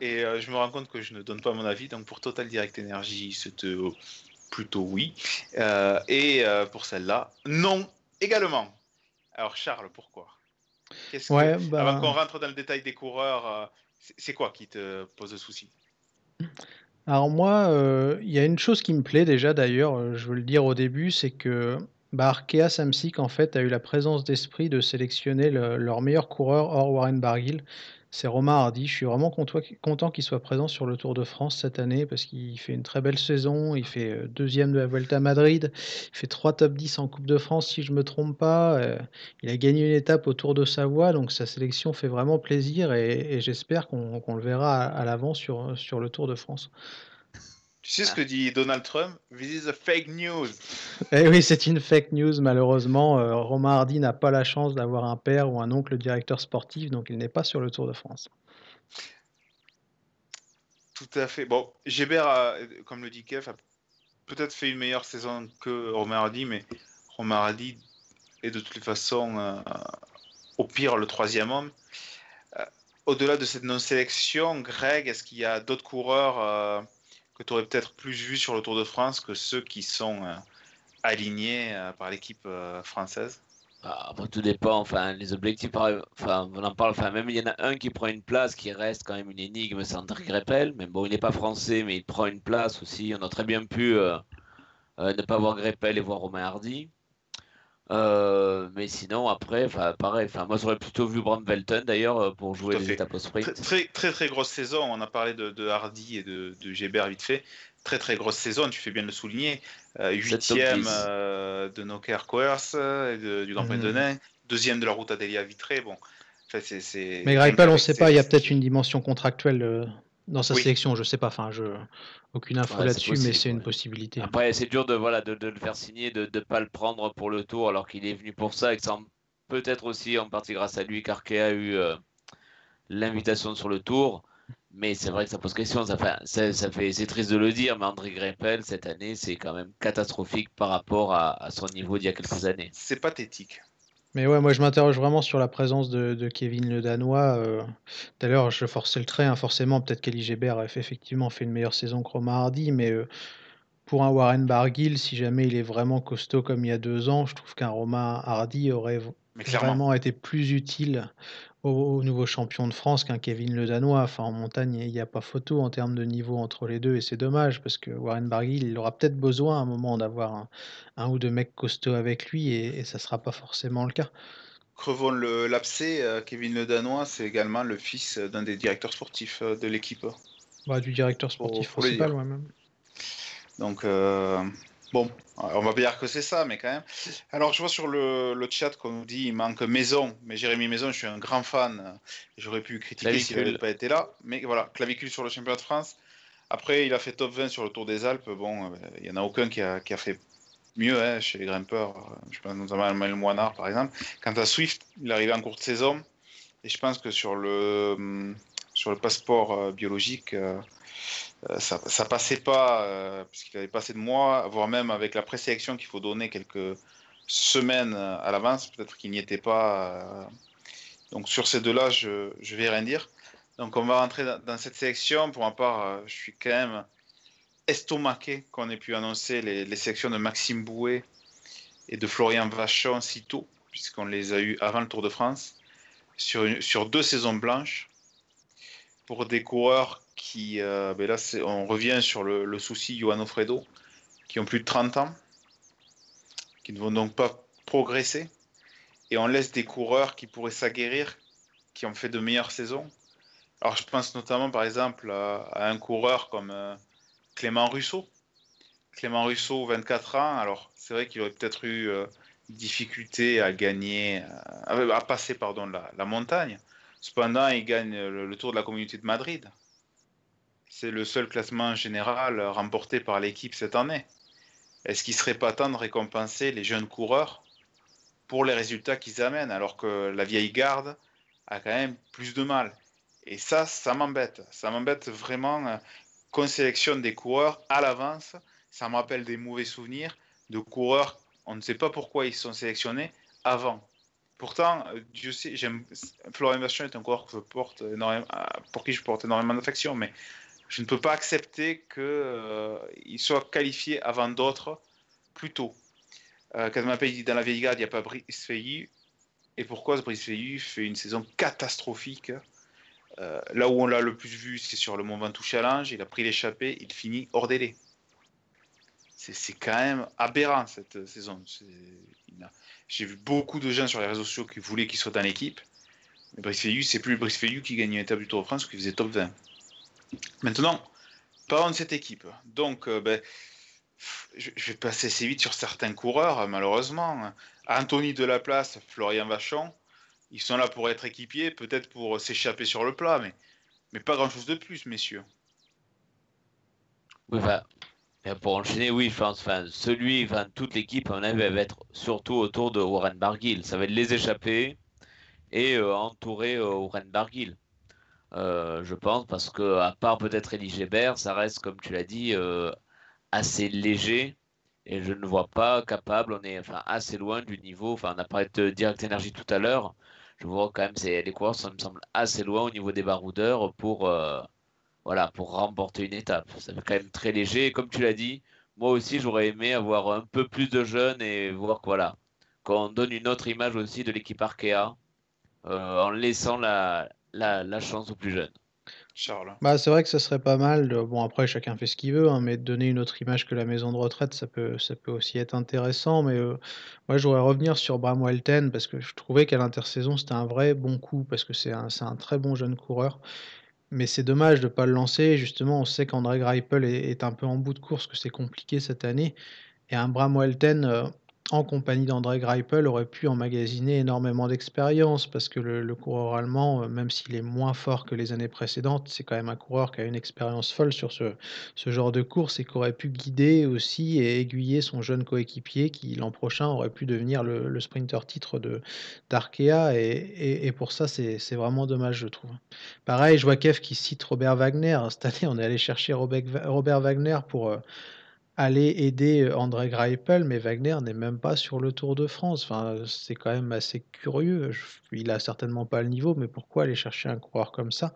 Et euh, je me rends compte que je ne donne pas mon avis, donc pour Total Direct Energy, c'est plutôt oui. Euh, et euh, pour celle-là, non également. Alors Charles, pourquoi? Ouais, bah Avant qu'on rentre dans le détail des coureurs, euh, c'est quoi qui te pose de soucis Alors moi, euh, il y a une chose qui me plaît déjà d'ailleurs, euh, je veux le dire au début, c'est que bah, Arkea Samsic en fait a eu la présence d'esprit de sélectionner leur meilleur coureur hors Warren Barguil c'est Romain Hardy. Je suis vraiment content qu'il soit présent sur le Tour de France cette année parce qu'il fait une très belle saison. Il fait euh, deuxième de la Vuelta à Madrid. Il fait trois top 10 en Coupe de France, si je ne me trompe pas. Euh, il a gagné une étape au Tour de Savoie, donc sa sélection fait vraiment plaisir et, j'espère qu'on le verra à, l'avant sur, sur le Tour de France. Tu sais ce ah. que dit Donald Trump? This is a fake news. Eh oui, c'est une fake news, malheureusement. Euh, Romain Hardy n'a pas la chance d'avoir un père ou un oncle directeur sportif, donc il n'est pas sur le Tour de France. Tout à fait. Bon, Gébert, comme le dit Kev, a peut-être fait une meilleure saison que Romain Hardy, mais Romain Hardy est de toutes les façons, euh, au pire, le troisième homme. Euh, au-delà de cette non-sélection, Greg, est-ce qu'il y a d'autres coureurs que tu aurais peut-être plus vu sur le Tour de France que ceux qui sont euh, alignés euh, par l'équipe euh, française ah, Après, tout dépend. Enfin, les objectifs, enfin, on en parle. Enfin, même il y en a un qui prend une place qui reste quand même une énigme, c'est André Greppel. Mais bon, il n'est pas français, mais il prend une place aussi. On a très bien pu ne pas voir Greppel et voir Romain Hardy. Euh, mais sinon, après, pareil, moi j'aurais plutôt vu Bram Velton d'ailleurs euh, pour jouer les étapes au sprint. Très, très, très, grosse saison. On a parlé de, Hardy et de, de Gébert vite fait. Très très grosse saison, tu fais bien de le souligner. Euh, huitième de Noker Coerce et du Grand Prix de mhm. Nain. Deuxième de la route Adélia Vitré. Bon. Mais Greipel, on ne sait pas, il y a peut-être une dimension contractuelle dans sa sélection, je sais pas, enfin, je aucune info là-dessus, mais c'est une possibilité. Après, c'est dur de voilà de, le faire signer, de ne pas le prendre pour le tour alors qu'il est venu pour ça et que ça peut-être aussi en partie grâce à lui qu'Arkea a eu euh, l'invitation sur le tour. Mais c'est vrai que ça pose question. Ça fait, ça, fait, c'est triste de le dire, mais André Greppel cette année, c'est quand même catastrophique par rapport à, à son niveau d'il y a quelques années. C'est pathétique. Mais ouais, moi je m'interroge vraiment sur la présence de, Kevin le Danois. Euh. D'ailleurs, je forçais le trait, hein, forcément. Peut-être qu'Eli Gébert a effectivement fait une meilleure saison que Romain Hardy, mais euh, pour un Warren Barguil, si jamais il est vraiment costaud comme il y a deux ans, je trouve qu'un Romain Hardy aurait vraiment été plus utile au, nouveau champion de France qu'un Kevin Le Danois. Enfin, en montagne, il n'y a pas photo en termes de niveau entre les deux et c'est dommage parce que Warren Barguil, il aura peut-être besoin à un moment d'avoir un, ou deux mecs costauds avec lui et, ça ne sera pas forcément le cas. Crevons l'abcès, euh, Kevin Le Danois, c'est également le fils d'un des directeurs sportifs euh, de l'équipe. Bah, du directeur sportif principal, ouais, même. Donc, euh, Bon, on va dire que c'est ça, mais quand même. Alors, je vois sur le, chat qu'on nous dit il manque Maison, mais Jérémy Maison, je suis un grand fan. J'aurais pu critiquer s'il n'avait pas été là. Mais voilà, clavicule sur le championnat de France. Après, il a fait top 20 sur le Tour des Alpes. Bon, euh, il n'y en a aucun qui a, fait mieux hein, chez les grimpeurs. Je pense notamment à Manuel Moinard, par exemple. Quant à Swift, il est arrivé en courte saison. Et je pense que sur le, hum, sur le passeport euh, biologique, euh, euh, ça, ça passait pas, euh, puisqu'il avait passé de mois, voire même avec la présélection qu'il faut donner quelques semaines à l'avance, peut-être qu'il n'y était pas. Euh. donc sur ces deux-là, je ne vais rien dire. Donc on va rentrer dans, cette sélection. Pour ma part, euh, je suis quand même estomaqué qu'on ait pu annoncer les, sélections de Maxime Bouet et de Florian Vachon si tôt, puisqu'on les a eus avant le Tour de France, sur, sur deux saisons blanches, pour des coureurs qui, euh, ben là on revient sur le, le souci Johan Ofredo, qui ont plus de 30 ans, qui ne vont donc pas progresser, et on laisse des coureurs qui pourraient s'aguerrir, qui ont fait de meilleures saisons. Alors je pense notamment par exemple à, un coureur comme euh, Clément Rousseau. Clément Rousseau, 24 ans, alors c'est vrai qu'il aurait peut-être eu euh, difficulté à gagner, euh, à passer pardon, la, montagne. Cependant, il gagne le, Tour de la Communauté de Madrid. C'est le seul classement général remporté par l'équipe cette année. Est-ce qu'il serait pas temps de récompenser les jeunes coureurs pour les résultats qu'ils amènent, alors que la vieille garde a quand même plus de mal? Et ça, ça m'embête. Ça m'embête vraiment euh, qu'on sélectionne des coureurs à l'avance. Ça me rappelle des mauvais souvenirs de coureurs, on ne sait pas pourquoi ils sont sélectionnés avant. Pourtant, euh, Dieu sait, j'aime. Florian Vachon est un coureur que je porte énormément, euh, pour qui je porte énormément d'affection, mais je ne peux pas accepter qu'il soit qualifié avant d'autres plus tôt. Euh, dans la vieille garde, il n'y a pas Brice Feilly. Et pourquoi Brice Feilly fait une saison catastrophique euh, Là où on l'a le plus vu, c'est sur le Mont Ventoux Challenge. Il a pris l'échappée, il finit hors délai. C'est quand même aberrant cette saison. J'ai vu beaucoup de gens sur les réseaux sociaux qui voulaient qu'il soit dans l'équipe. Mais Brice Feilly, c'est plus Brice Feilly qui gagne une étape du Tour de France qui faisait top 20. Maintenant, parlons de cette équipe. Donc, euh, ben, je, vais passer assez vite sur certains coureurs, malheureusement. Anthony Delaplace, Florian Vachon, ils sont là pour être équipiers, peut-être pour s'échapper sur le plat, mais, mais pas grand-chose de plus, messieurs. Oui, pour enchaîner, oui, je pense, enfin, celui, enfin, toute l'équipe, on va être surtout autour de Warren Barguil. Ça va être les échapper et euh, entourer euh, Warren Barguil. Euh, je pense, parce que à part peut-être Elie Gébert, ça reste, comme tu l'as dit, assez léger. Et je ne vois pas capable, on est enfin, assez loin du niveau, enfin on a parlé de Direct Energy tout à l'heure, je vois quand même les coureurs ça me semble assez loin au niveau des baroudeurs pour euh, voilà pour remporter une étape. Ça fait quand même très léger. Et comme tu l'as dit, moi aussi j'aurais aimé avoir un peu plus de jeunes et voir voilà qu'on donne une autre image aussi de l'équipe Arkea euh, en laissant la, la, la chance aux plus jeunes. Charles. Bah, c'est vrai que ça serait pas mal bon après chacun fait ce qu'il veut, hein, mais donner une autre image que la maison de retraite, ça peut ça peut aussi être intéressant, mais euh, moi je voudrais revenir sur Bramwell Ten parce que je trouvais qu'à l'intersaison, c'était un vrai bon coup parce que c'est un c'est un très bon jeune coureur. Mais c'est dommage de pas le lancer. Justement, on sait qu'André Greipel est est un peu en bout de course, que c'est compliqué cette année et un Bramwell Ten, euh, en compagnie d'André Greipel, aurait pu emmagasiner énormément d'expérience parce que le, coureur allemand, euh, même s'il est moins fort que les années précédentes, c'est quand même un coureur qui a une expérience folle sur ce, ce genre de course et qui aurait pu guider aussi et aiguiller son jeune coéquipier qui l'an prochain aurait pu devenir le, sprinter titre de d'Arkea et, et, pour ça c'est vraiment dommage je trouve. Pareil, je vois Kev qui cite Robert Wagner. Cette année on est allé chercher Robert Wagner pour... Euh, aller aider André Greipel, mais Wagner n'est même pas sur le Tour de France. Enfin, c'est quand même assez curieux. Il a certainement pas le niveau, mais pourquoi aller chercher un coureur comme ça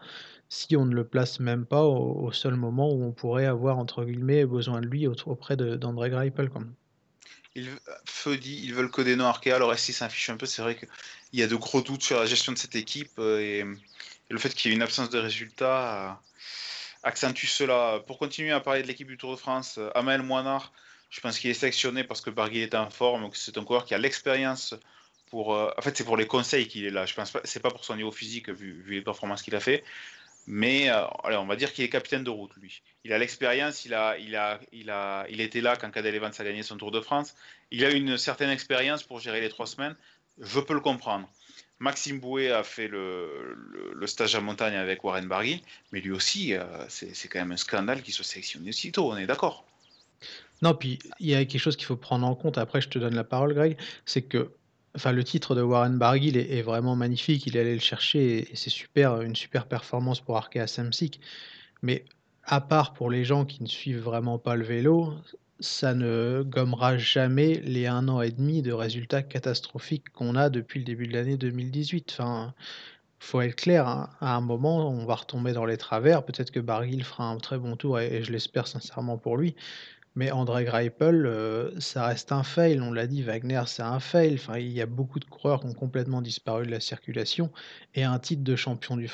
si on ne le place même pas au, seul moment où on pourrait avoir entre guillemets besoin de lui auprès d'André Greipel comme. Il, Feu dit, ils veulent que des noms Arkea, alors s'il s'affiche un peu, c'est vrai qu'il y a de gros doutes sur la gestion de cette équipe et, le fait qu'il y ait une absence de résultats accentue cela. Pour continuer à parler de l'équipe du Tour de France, euh, Amel Moinard, je pense qu'il est sélectionné parce que Barguil est en forme, c'est un coureur qui a l'expérience pour. Euh, en fait, c'est pour les conseils qu'il est là. Je pense pas, c'est pas pour son niveau physique vu, les performances qu'il a fait, mais euh, allez, on va dire qu'il est capitaine de route lui. Il a l'expérience, il a, il a, il a, il était là quand Cadel Evans a gagné son Tour de France. Il a une certaine expérience pour gérer les trois semaines. Je peux le comprendre. Maxime Bouet a fait le, stage à montagne avec Warren Barguil, mais lui aussi, euh, c'est quand même un scandale qu'il soit sélectionné aussitôt, on est d'accord. Non, puis il y a quelque chose qu'il faut prendre en compte, après je te donne la parole Greg, c'est que enfin, le titre de Warren Barguil est, vraiment magnifique, il est allé le chercher et, c'est super, une super performance pour Arkea Samsic, mais à part pour les gens qui ne suivent vraiment pas le vélo, ça ne gommera jamais les un an et demi de résultats catastrophiques qu'on a depuis le début de l'année 2018. Enfin, faut être clair, hein, à un moment, on va retomber dans les travers. Peut-être que Barguil fera un très bon tour et, je l'espère sincèrement pour lui. Mais André Greipel, euh, ça reste un fail. On l'a dit, Wagner, c'est un fail. Il y a beaucoup de coureurs qui ont complètement disparu de la circulation. Et un titre de champion de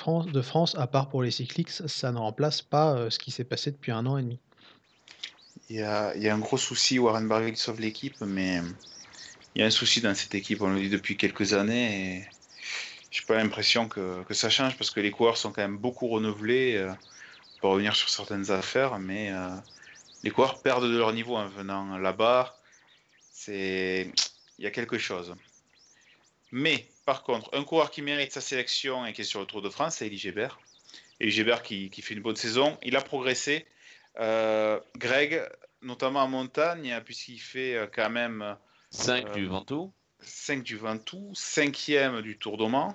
France, à part pour les cycliques, ça ne remplace pas euh, ce qui s'est passé depuis un an et demi. Il y a, un gros souci. Warren Barguil sauve l'équipe, mais il y a un souci dans cette équipe. On le dit depuis quelques années. Et j'ai pas l'impression que, ça change parce que les coureurs sont quand même beaucoup renouvelés. Euh, pour revenir sur certaines affaires, mais euh, les coureurs perdent de leur niveau en venant là-bas. C'est, il y a quelque chose. Mais par contre, un coureur qui mérite sa sélection et qui est sur le Tour de France, c'est Elie Gébert. Elie Gébert qui, fait une bonne saison. Il a progressé. Euh, Greg, notamment en montagne, puisqu'il fait euh, quand même 5 du Ventoux. 5 du Ventoux, 5e du Tour d'Oman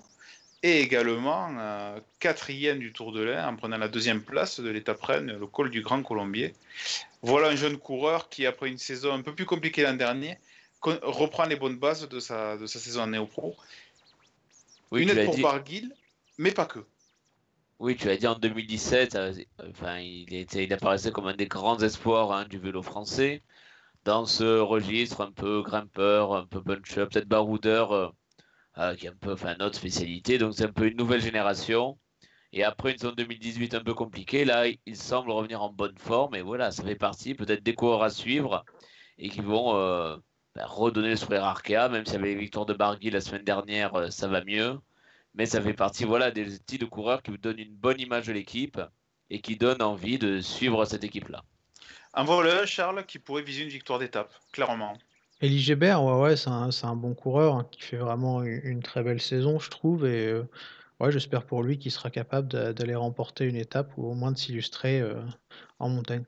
et également euh, quatrième du Tour de l'Ain en prenant la deuxième place de l'étape Rennes, le col du Grand Colombier. Voilà un jeune coureur qui, après une saison un peu plus compliquée l'an dernier, reprend les bonnes bases de sa, de sa saison en néo-pro. Oui, une aide pour Barguil, mais pas que. Oui, tu as dit en 2017, euh, enfin, il, était, il apparaissait comme un des grands espoirs hein, du vélo français. Dans ce registre, un peu grimpeur, un peu puncher, peut-être baroudeur, euh, euh, qui est un peu enfin, notre spécialité. Donc c'est un peu une nouvelle génération. Et après une saison 2018 un peu compliquée, là, il semble revenir en bonne forme. Et voilà, ça fait partie peut-être des coureurs à suivre et qui vont euh, ben, redonner le sourire Arkea, même si avec les victoires de Barguil la semaine dernière, ça va mieux. Mais ça fait partie voilà, des types de coureurs qui vous donnent une bonne image de l'équipe et qui donnent envie de suivre cette équipe-là. Un voleur, Charles, qui pourrait viser une victoire d'étape, clairement. Elie Gébert, ouais, ouais, c'est un, un bon coureur hein, qui fait vraiment une, très belle saison, je trouve. Et euh, ouais, j'espère pour lui qu'il sera capable d'aller remporter une étape ou au moins de s'illustrer euh, en montagne.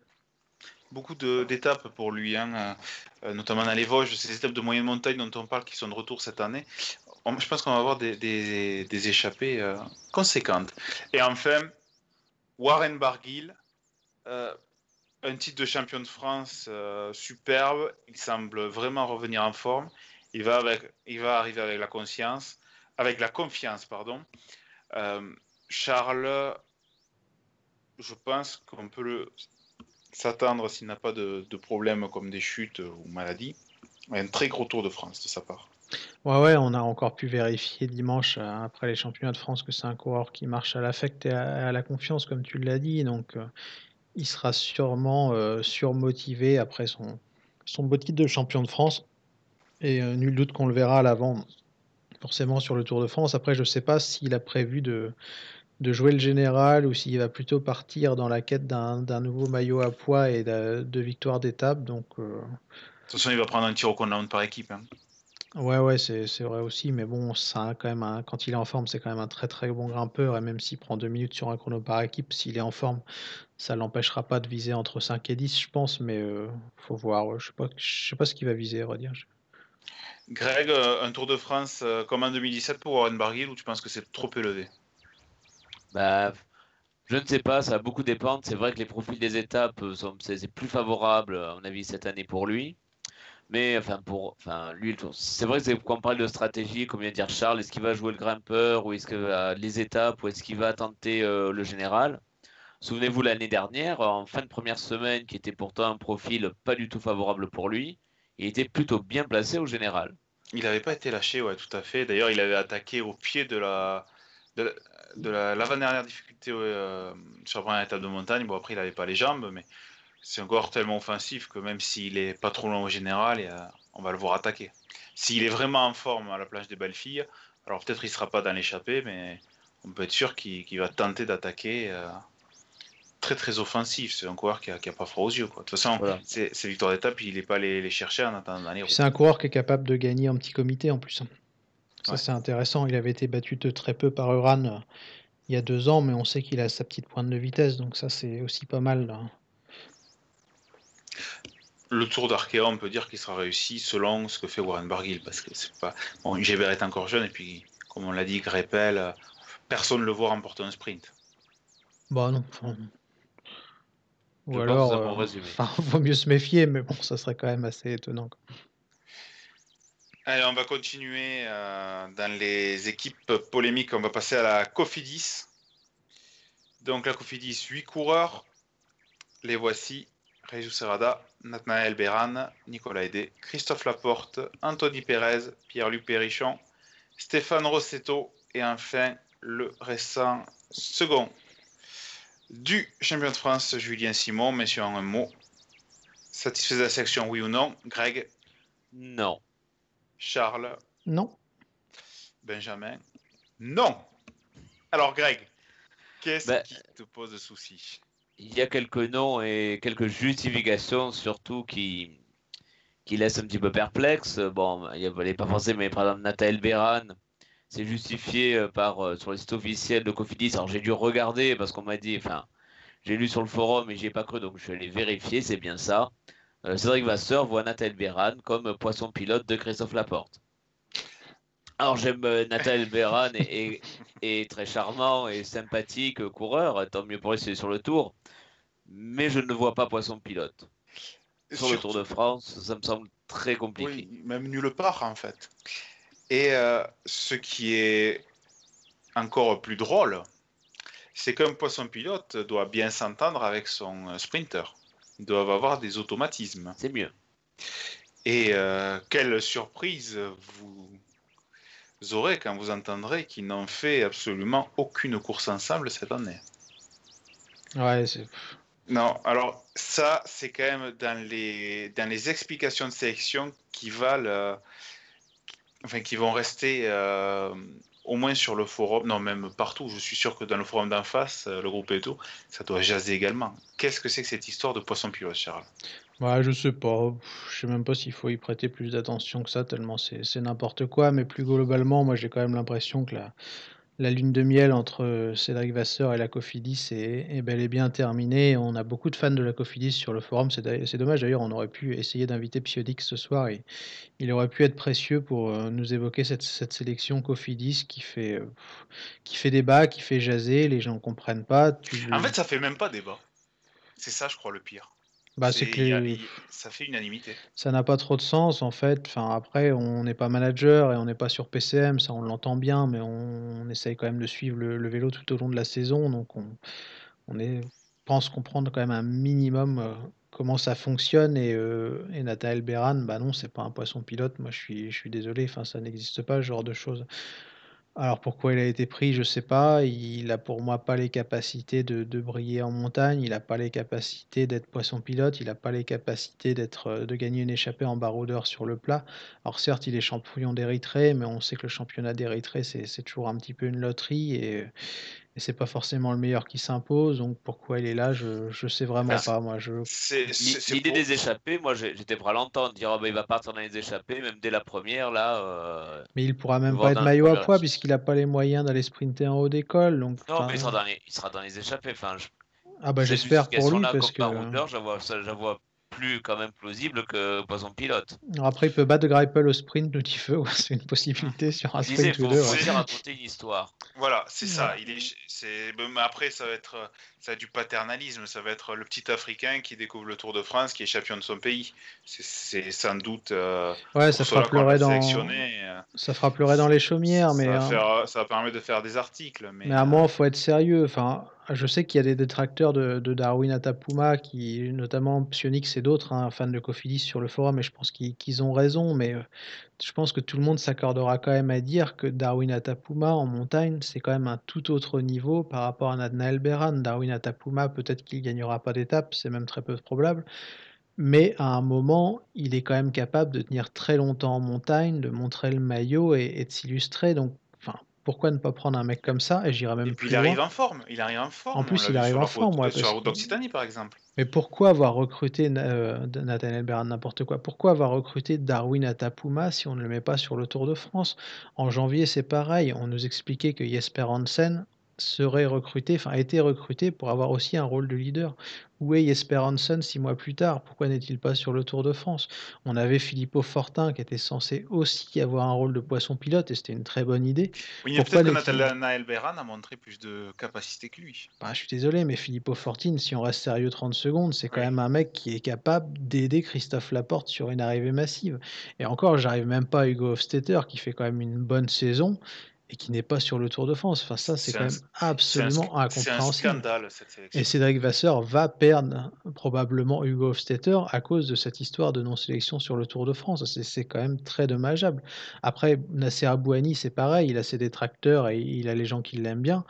Beaucoup d'étapes pour lui, hein, euh, notamment dans les Vosges, ces étapes de moyenne montagne dont on parle qui sont de retour cette année. Je pense qu'on va avoir des, échappées conséquentes. Et enfin, Warren Barguil un titre de champion de France euh, superbe. Il semble vraiment revenir en forme. Il va, avec, il va arriver avec la conscience, avec la confiance, pardon. Euh, Charles, je pense qu'on peut s'attendre s'il n'a pas de, de problèmes comme des chutes ou maladies. Un très gros tour de France de sa part. Ouais, ouais, on a encore pu vérifier dimanche euh, après les championnats de France que c'est un coureur qui marche à l'affect et à, la confiance, comme tu l'as dit. Donc, il sera sûrement euh, surmotivé après son, son beau titre de champion de France. Et euh, nul doute qu'on le verra à l'avant, forcément sur le Tour de France. Après, je ne sais pas s'il a prévu de, de jouer le général ou s'il va plutôt partir dans la quête d'un nouveau maillot à poids et de, de victoire d'étape. Euh, De toute façon, il va prendre un tir au compte par équipe. Hein. Ouais, ouais, c'est vrai aussi, mais bon, ça quand même quand il est en forme, c'est quand même un très très bon grimpeur, et même s'il prend deux minutes sur un chrono par équipe, s'il est en forme, ça l'empêchera pas de viser entre 5 et 10, je pense, mais euh, faut voir. Je sais pas, je sais pas ce qu'il va viser, à vrai dire. Greg, euh, un Tour de France euh, comme en 2017 pour Warren Barguil, ou tu penses que c'est trop élevé? Bah, je ne sais pas, ça va beaucoup dépendre. C'est vrai que les profils des étapes sont c'est plus favorable, à mon avis, cette année pour lui. Mais enfin, pour enfin, lui, c'est vrai que quand on parle de stratégie, comme vient de dire Charles, est-ce qu'il va jouer le grimpeur ou est-ce qu'il va les étapes ou est-ce qu'il va tenter euh, le général? Souvenez-vous l'année dernière, en fin de première semaine, qui était pourtant un profil pas du tout favorable pour lui, il était plutôt bien placé au général. Il n'avait pas été lâché, ouais, tout à fait. D'ailleurs, il avait attaqué au pied de la de l'avant-dernière difficulté euh, sur la première étape de montagne. Bon, après, il n'avait pas les jambes, mais c'est encore tellement offensif que même s'il est pas trop loin au général, on va le voir attaquer. S'il est vraiment en forme à la plage des belles filles, alors peut-être il sera pas dans l'échappée, mais on peut être sûr qu'il va tenter d'attaquer. Euh, très très offensif, c'est un coureur qui a, pas froid aux yeux. De toute façon, ces, victoires d'étape, il n'est pas les, les chercher en attendant les C'est un coureur qui est capable de gagner en petit comité en plus. Ça c'est intéressant, il avait été battu de très peu par Uran euh, il y a deux ans, mais on sait qu'il a sa petite pointe de vitesse, donc ça c'est aussi pas mal. Là. Le tour d'Arkea, on peut dire qu'il sera réussi selon ce que fait Warren Barguil, parce que c'est pas. Bon, Gébert est encore jeune, et puis, comme on l'a dit, Greppel, personne ne le voit remporter un sprint. Bah non. Ou alors, euh, vaut mieux se méfier, mais bon, ça serait quand même assez étonnant. Allez, on va continuer euh, dans les équipes polémiques. On va passer à la Cofidis. Donc la Cofidis, 8 coureurs. Les voici. Jesus Serrada, Nathanael Beran, Nicolas Aidé, Christophe Laporte, Anthony Pérez, Pierre-Luc Perrichon, Stéphane Rossetto et enfin le récent second du champion de France, Julien Simon. Messieurs, en un mot, satisfait de la section, oui ou non Greg? Non. Charles? Non. Benjamin? Non. Alors, Greg, qu'est-ce Ben, qui te pose souci Il y a quelques noms et quelques justifications surtout qui, qui laissent un petit peu perplexe. Bon, il n'est pas forcément, mais par exemple, Nathalie Beran, c'est justifié euh, par, euh, sur le site officiel de Cofidis. Alors j'ai dû regarder parce qu'on m'a dit, enfin, j'ai lu sur le forum et j'y ai pas cru, donc je allé vérifier, c'est bien ça. Euh, Cédric Vasseur voit Nathalie Beran comme poisson pilote de Christophe Laporte. Alors j'aime euh, Nathalie Beran et, et- et très charmant et sympathique coureur, tant mieux pour c'est sur le tour, mais je ne vois pas poisson pilote. Sur le Tour de France, ça me semble très compliqué. Oui, même nulle part en fait. Et euh, ce qui est encore plus drôle, c'est qu'un poisson pilote doit bien s'entendre avec son euh, sprinter. Ils doivent avoir des automatismes. C'est mieux. Et euh, quelle surprise vous aurez quand vous entendrez qu'ils n'ont fait absolument aucune course ensemble cette année. Ouais, c'est. Non, alors ça, c'est quand même dans les, dans les explications de sélection qui valent, euh, enfin, qui vont rester euh, au moins sur le forum, non, même partout. Je suis sûr que dans le forum d'en face, euh, le groupe Eto, ça doit jaser également. Qu'est-ce que c'est que cette histoire de poisson pilote, Charles Ouais, je sais pas. Je sais même pas s'il faut y prêter plus d'attention que ça, tellement c'est c'est n'importe quoi. Mais plus globalement, moi j'ai quand même l'impression que la, la lune de miel entre euh, Cédric Vasseur et la Cofidis est, est bel et bien terminée. On a beaucoup de fans de la Cofidis sur le forum. C'est dommage d'ailleurs, on aurait pu essayer d'inviter Psiodix ce soir et il aurait pu être précieux pour euh, nous évoquer cette, cette sélection Cofidis qui fait, euh, qui fait débat, qui fait jaser. Les gens comprennent pas. Tu, En fait, ça fait même pas débat. C'est ça, je crois, le pire. Bah, c'est que les- ça fait unanimité. Ça n'a pas trop de sens en fait. Enfin, après, on n'est pas manager et on n'est pas sur PCM, ça on l'entend bien, mais on, on essaye quand même de suivre le, le vélo tout au long de la saison. Donc on, on est, pense comprendre quand même un minimum euh, comment ça fonctionne. Et, euh, et Nathalie Beran, bah non, c'est pas un poisson pilote. Moi je suis, je suis désolé, enfin, ça n'existe pas ce genre de choses. Alors pourquoi il a été pris, je sais pas. Il a pour moi pas les capacités de, de briller en montagne. Il a pas les capacités d'être poisson pilote. Il a pas les capacités d'être, euh, de gagner une échappée en baroudeur sur le plat. Alors certes, il est champion d'Érythrée, mais on sait que le championnat d'Érythrée c'est c'est toujours un petit peu une loterie et, et c'est pas forcément le meilleur qui s'impose. Donc pourquoi il est là, je je sais vraiment Enfin, pas. Moi, je C'est L'i- c'est- c'est L'idée pour- des échappées, moi j'étais prêt à l'entendre, dire ah, ben, il va partir dans les échappées, même dès la première là. euh, mais il pourra même pas être maillot à poids puisqu'il a pas les moyens d'aller sprinter en haut d'école. Donc Non, mais il sera dans les, il sera dans les échappées. Enfin, je- ah bah j'espère pour lui parce que comme baroudeur, je la vois, ça, je la vois plus quand même plausible que poisson pilote. Après, il peut battre Greipel au sprint, nous dit feu, ouais, c'est une possibilité sur un sprint ou faut, deux. faut ouais. raconter une histoire. Voilà, c'est ça. Il est, mais après, ça va être, euh, ça être du paternalisme. Ça va être le petit Africain qui découvre le Tour de France, qui est champion de son pays. C'est, sans doute. euh, Ouais, ça fera pleurer dans, euh, ça fera pleurer dans les chaumières, mais, ça, va hein, faire- ça va permettre de faire des articles. Mais, mais à un moment, faut être sérieux. Enfin, je sais qu'il y a des détracteurs de, de Darwin Atapuma, qui, notamment Psionix et d'autres, hein, fans de Cofidis sur le forum, et je pense qu'ils ont raison, mais euh, je pense que tout le monde s'accordera quand même à dire que Darwin Atapuma en montagne, c'est quand même un tout autre niveau par rapport à Nathanael Beran. Darwin Atapuma, peut-être qu'il gagnera pas d'étape, c'est même très peu probable. Mais à un moment, il est quand même capable de tenir très longtemps en montagne, de montrer le maillot et, et de s'illustrer. Donc, pourquoi ne pas prendre un mec comme ça Et j'irai même Et puis plus il arrive loin. en forme. Il arrive en forme. En plus, il arrive en forme, route- ouais, sur la parce route que- d'Occitanie, par exemple. Mais pourquoi avoir recruté euh, Nathaniel Beran, n'importe quoi? Pourquoi avoir recruté Darwin Atapuma si on ne le met pas sur le Tour de France? En janvier, c'est pareil. On nous expliquait que Jesper Hansen, serait recruté, enfin a été recruté pour avoir aussi un rôle de leader. Où est Jesper Hansen six mois plus tard Pourquoi n'est-il pas sur le Tour de France? On avait Filippo Fortin qui était censé aussi avoir un rôle de poisson pilote et c'était une très bonne idée. Oui, peut-être que Nathanael Beran a montré plus de capacité que lui. Bah, je suis désolé, mais Filippo Fortin, si on reste sérieux 30 secondes, c'est quand même un mec qui est capable d'aider Christophe Laporte sur une arrivée massive. Et encore, j'arrive même pas à Hugo Hofstetter qui fait quand même une bonne saison et qui n'est pas sur le Tour de France. Enfin, ça, c'est quand même absolument incompréhensible. Un scandale, cette sélection. Et Cédric Vasseur va perdre probablement Hugo Hofstetter à cause de cette histoire de non-sélection sur le Tour de France. C'est quand même très dommageable. Après, Nasser Abouani, c'est pareil, il a ses détracteurs et il a les gens qui l'aiment bien.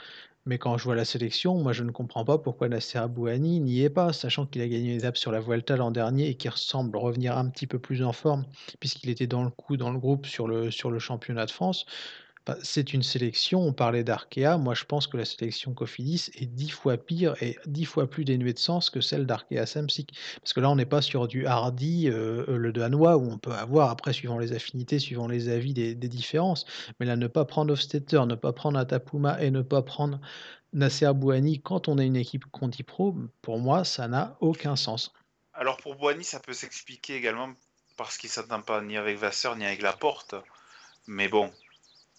Mais quand je vois la sélection, moi je ne comprends pas pourquoi Nasser Abouani n'y est pas, sachant qu'il a gagné une étape sur la Vuelta l'an dernier et qu'il ressemble revenir un petit peu plus en forme, puisqu'il était dans le coup dans le groupe sur le, sur le championnat de France. Bah, c'est une sélection, on parlait d'Arkea, moi je pense que la sélection Cofidis est dix fois pire et dix fois plus dénuée de sens que celle d'Arkea Samsic. Parce que là on n'est pas sur du Hardy, euh, le danois, où on peut avoir, après suivant les affinités, suivant les avis, des, différences. Mais là ne pas prendre Hofstetter, ne pas prendre Atapuma et ne pas prendre Nasser Bouhani quand on a une équipe Conti Pro, pour moi ça n'a aucun sens. Alors pour Bouhani ça peut s'expliquer également parce qu'il ne s'entend pas ni avec Vasseur ni avec Laporte. Mais bon,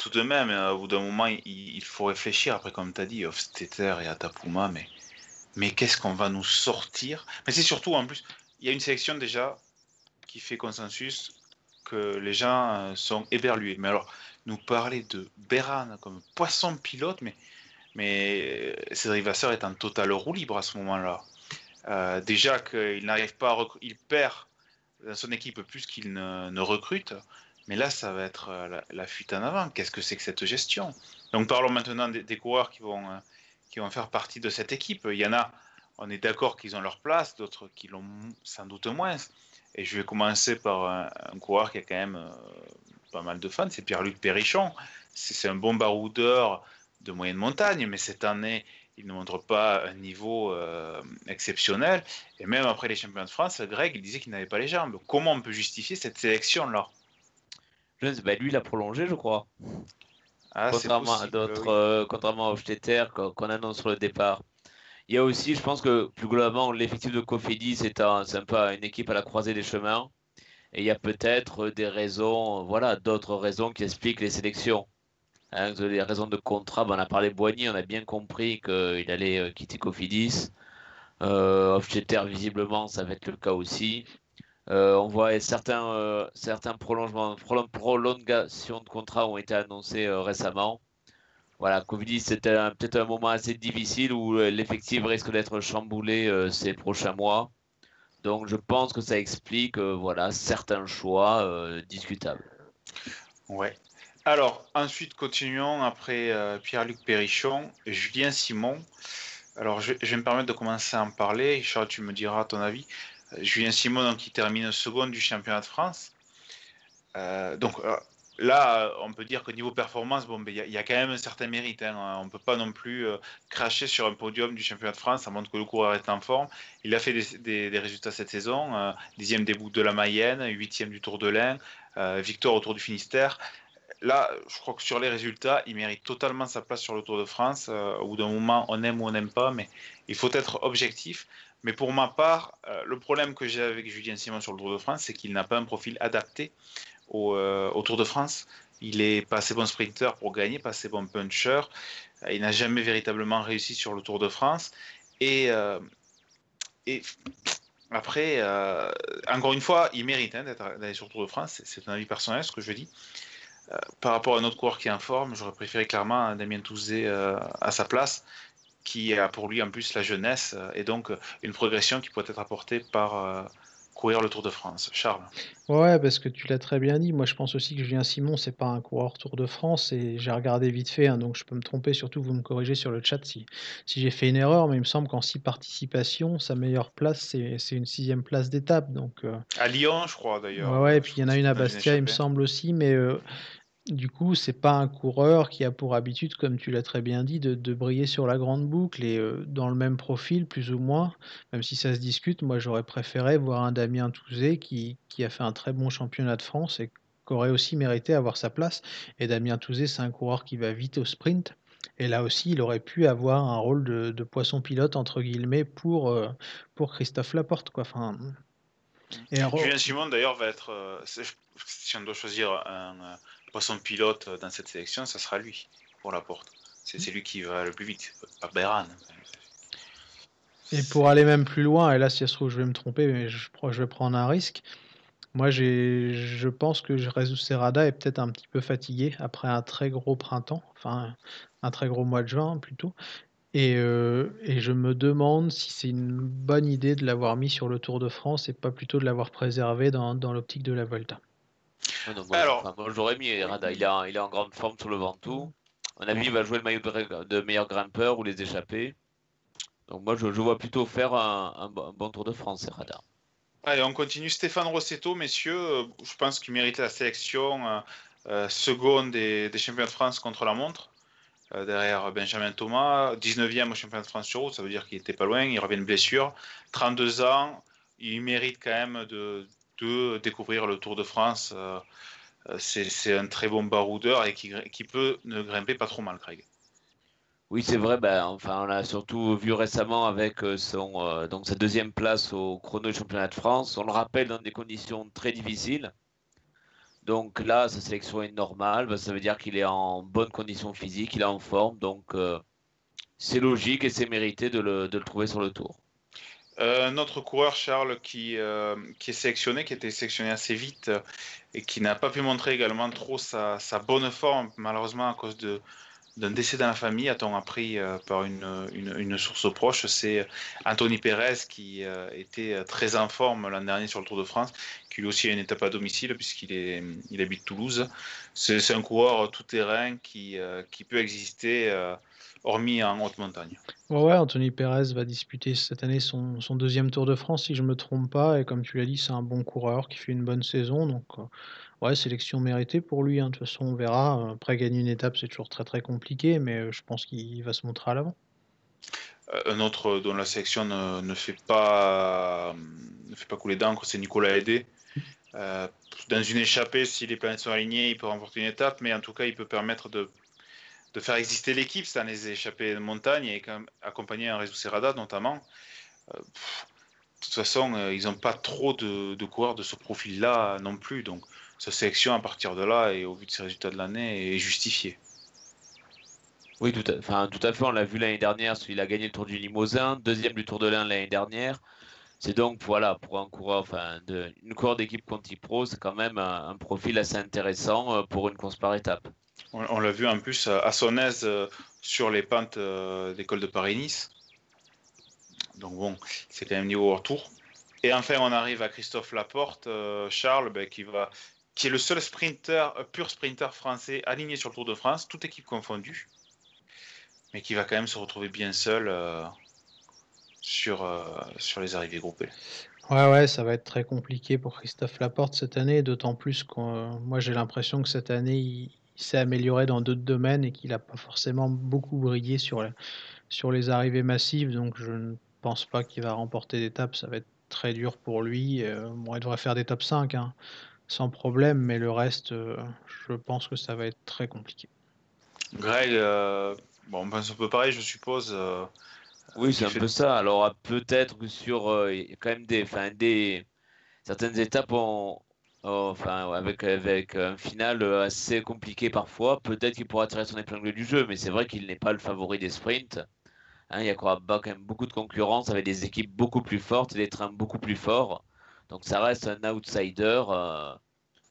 tout de même, euh, au bout d'un moment, il, faut réfléchir. Après, comme tu as dit, Hofstetter et Atapuma, mais, mais qu'est-ce qu'on va nous sortir? Mais c'est surtout, en plus, il y a une sélection déjà qui fait consensus que les gens euh, sont éberlués. Mais alors, nous parler de Beran comme poisson pilote, mais, mais euh, Cédric Vasseur est en total roue libre à ce moment-là. déjà qu'il n'arrive pas il perd dans son équipe plus qu'il ne recrute. Mais là, ça va être euh, la, fuite en avant. Qu'est-ce que c'est que cette gestion? Donc parlons maintenant des, coureurs qui vont, euh, qui vont faire partie de cette équipe. Il y en a, on est d'accord qu'ils ont leur place, d'autres qui l'ont sans doute moins. Et je vais commencer par un, coureur qui a quand même euh, pas mal de fans, c'est Pierre-Luc Perrichon. C'est un bon baroudeur de moyenne montagne, mais cette année, il ne montre pas un niveau exceptionnel. Et même après les championnats de France, Greg, il disait qu'il n'avait pas les jambes. Comment on peut justifier cette bah, lui, il a prolongé, je crois. Ah, contrairement à d'autres, euh, contrairement à Hofstetter qu'on annonce sur le départ. Il y a aussi, je pense que plus globalement, l'effectif de Cofidis c'est un, peu une équipe à la croisée des chemins. Et il y a peut-être des raisons, voilà, d'autres raisons qui expliquent les sélections. Hein, les raisons de contrat, ben, on a parlé Boigny, on a bien compris qu'il allait euh, quitter Cofidis. Euh, Hofstetter, visiblement, ça va être le cas aussi. Euh, on voit certains, euh, certains prolongements, prolongations de contrats ont été annoncés euh, récemment. Voilà, Covid c'était peut-être un moment assez difficile où l'effectif risque d'être chamboulé ces prochains mois. Donc je pense que ça explique voilà, certains choix discutables. Ouais. Alors ensuite continuons après Pierre-Luc Perrichon, Julien Simon. Alors je, je, vais me permettre de commencer à en parler. Charles, tu me diras ton avis. Julien Simon qui termine second du championnat de France. Euh, donc euh, là, on peut dire que niveau performance, bon, ben, il y, a quand même un certain mérite. Hein. On ne peut pas non plus euh, cracher sur un podium du championnat de France. Ça montre que le coureur est en forme. Il a fait des, résultats cette saison. dixième des boucles de la Mayenne, huitième du Tour de l'Ain, victoire au Tour du Finistère. Là, je crois que sur les résultats, il mérite totalement sa place sur le Tour de France. au bout d'un moment, on aime ou on n'aime pas, mais il faut être objectif. Mais pour ma part, euh, le problème que j'ai avec Julien Simon sur le Tour de France, c'est qu'il n'a pas un profil adapté euh, au, Tour de France. Il est pas assez bon sprinter pour gagner, pas assez bon puncher. Il n'a jamais véritablement réussi sur le Tour de France. Et, euh, après, encore une fois, il mérite hein, d'aller sur le Tour de France. C'est un avis personnel, ce que je dis. par rapport à un autre coureur qui est en forme, j'aurais préféré clairement Damien Touzé à sa place qui a pour lui en plus la jeunesse euh, et donc euh, une progression qui pourrait être apportée par euh, courir le Tour de France. Charles. Ouais, parce que tu l'as très bien dit. Moi, je pense aussi que Julien Simon, c'est pas un coureur Tour de France et j'ai regardé vite fait, hein, donc je peux me tromper. Surtout, vous me corrigez sur le chat si, si j'ai fait une erreur, mais il me semble qu'en six participations, sa meilleure place, c'est une sixième place d'étape. Donc à Lyon, je crois d'ailleurs. Ouais, ouais, et puis il y en a une à Bastia, il me semble aussi, mais du coup, c'est pas un coureur qui a pour habitude, comme tu l'as très bien dit, de, briller sur la grande boucle et euh, dans le même profil, plus ou moins, même si ça se discute. Moi, j'aurais préféré voir un Damien Touzé qui, qui, a fait un très bon championnat de France et qui aurait aussi mérité avoir sa place. Et Damien Touzé, c'est un coureur qui va vite au sprint. Et là aussi, il aurait pu avoir un rôle de, poisson pilote, entre guillemets, pour, euh, pour Christophe Laporte. Quoi. Enfin, et Julien Simon, d'ailleurs, va être. Euh, si on doit choisir un poisson pilote dans cette sélection, ça sera lui, pour Laporte. C'est lui qui va le plus vite, pas Béran. Et pour aller même plus loin, et là, si ça se trouve, je vais me tromper, mais je, je vais prendre un risque. Moi, je pense que Jesus Serrada est peut-être un petit peu fatigué après un très gros printemps, enfin un très gros mois de juin plutôt. Et, euh, et je me demande si c'est une bonne idée de l'avoir mis sur le Tour de France et pas plutôt de l'avoir préservé dans l'optique de la Volta. Ah moi, Alors, j'aurais mis Rada. Il, est en grande forme sur le Ventoux. À mon avis, il va jouer le maillot de, meilleur grimpeur ou les échappés. Donc moi, je, vois plutôt faire un, un, bon Tour de France, Rada. Allez, on continue. Stéphane Rossetto, messieurs, euh, je pense qu'il mérite la sélection euh, euh, seconde des, champions de France contre la montre. derrière Benjamin Thomas, 19e au championnat de France sur route, ça veut dire qu'il n'était pas loin, il revient de blessure. 32 ans, il mérite quand même de, découvrir le Tour de France. c'est un très bon baroudeur et qui, peut ne grimper pas trop mal, Craig. Oui, c'est vrai. Ben, enfin, on l'a surtout vu récemment avec euh, son, euh, donc sa deuxième place au chrono du championnat de France. On le rappelle dans des conditions très difficiles. Donc là, sa sélection est normale. Ben, ça veut dire qu'il est en bonne condition physique, il est en forme. Donc euh, c'est logique et c'est mérité de le, de le, trouver sur le tour. Notre coureur Charles qui, qui est sélectionné, qui a été sélectionné assez vite et qui n'a pas pu montrer également trop sa, bonne forme, malheureusement à cause d'un décès dans la famille, a-t-on appris euh, par une, source proche. C'est Anthony Pérez qui euh, était très en forme l'an dernier sur le Tour de France, qui lui aussi a une étape à domicile puisqu'il habite Toulouse. C'est un coureur tout-terrain qui, euh, qui peut exister hormis en haute montagne. Ouais, ouais, Anthony Pérez va disputer cette année son, son, deuxième Tour de France, si je ne me trompe pas. Et comme tu l'as dit, c'est un bon coureur qui fait une bonne saison. Donc, Ouais, sélection méritée pour lui, hein. De toute façon, on verra. Après, gagner une étape, c'est toujours très très compliqué, mais euh, je pense qu'il va se montrer à l'avant. Euh, un autre dont la sélection ne, fait, pas, ne fait pas couler d'encre, c'est Nicolas Aidé. Euh, dans une échappée, si les planètes sont alignées, il peut remporter une étape, mais en tout cas, il peut permettre de, de faire exister l'équipe dans les échappées de montagne et accompagner un réseau Serrada notamment. de toute façon, ils n'ont pas trop de, coureurs de ce profil-là non plus. Donc, sa sélection à partir de là et au vu de ses résultats de l'année est justifiée. Oui, tout à, enfin, tout à fait. On l'a vu l'année dernière, il a gagné le Tour du Limousin, deuxième du Tour de l'Ain l'année dernière. C'est donc voilà pour un coureur, enfin, de, une coureur d'équipe Conti Pro, c'est quand même un, profil assez intéressant euh, pour une course par étape. On, l'a vu en plus à son aise euh, sur les pentes euh, d'école de Paris-Nice. Donc bon, c'est quand même niveau retour. Et enfin, on arrive à Christophe Laporte, Charles, ben, qui est le seul sprinter, euh, pur sprinter français aligné sur le Tour de France, toute équipe confondue, mais qui va quand même se retrouver bien seul euh, sur, euh, les arrivées groupées. Ouais, ouais, ça va être très compliqué pour Christophe Laporte cette année, d'autant plus que moi j'ai l'impression que cette année s'est amélioré dans d'autres domaines et qu'il n'a pas forcément beaucoup brillé sur, sur les arrivées massives, donc je ne pense pas qu'il va remporter d'étapes, ça va être très dur pour lui. il devrait faire des top 5, hein sans problème, mais le reste, euh, je pense que ça va être très compliqué. Greg, euh, bon, ben, c'est un peu pareil, je suppose. Euh, oui, c'est un peu ça. Alors, peut-être que sur quand même des, enfin, des certaines étapes, enfin, avec, avec un final assez compliqué parfois, peut-être qu'il pourra tirer son épingle du jeu, mais c'est vrai qu'il n'est pas le favori des sprints. Hein, il y a quand même beaucoup de concurrence avec des équipes beaucoup plus fortes et des trains beaucoup plus forts. Donc ça reste un outsider, euh,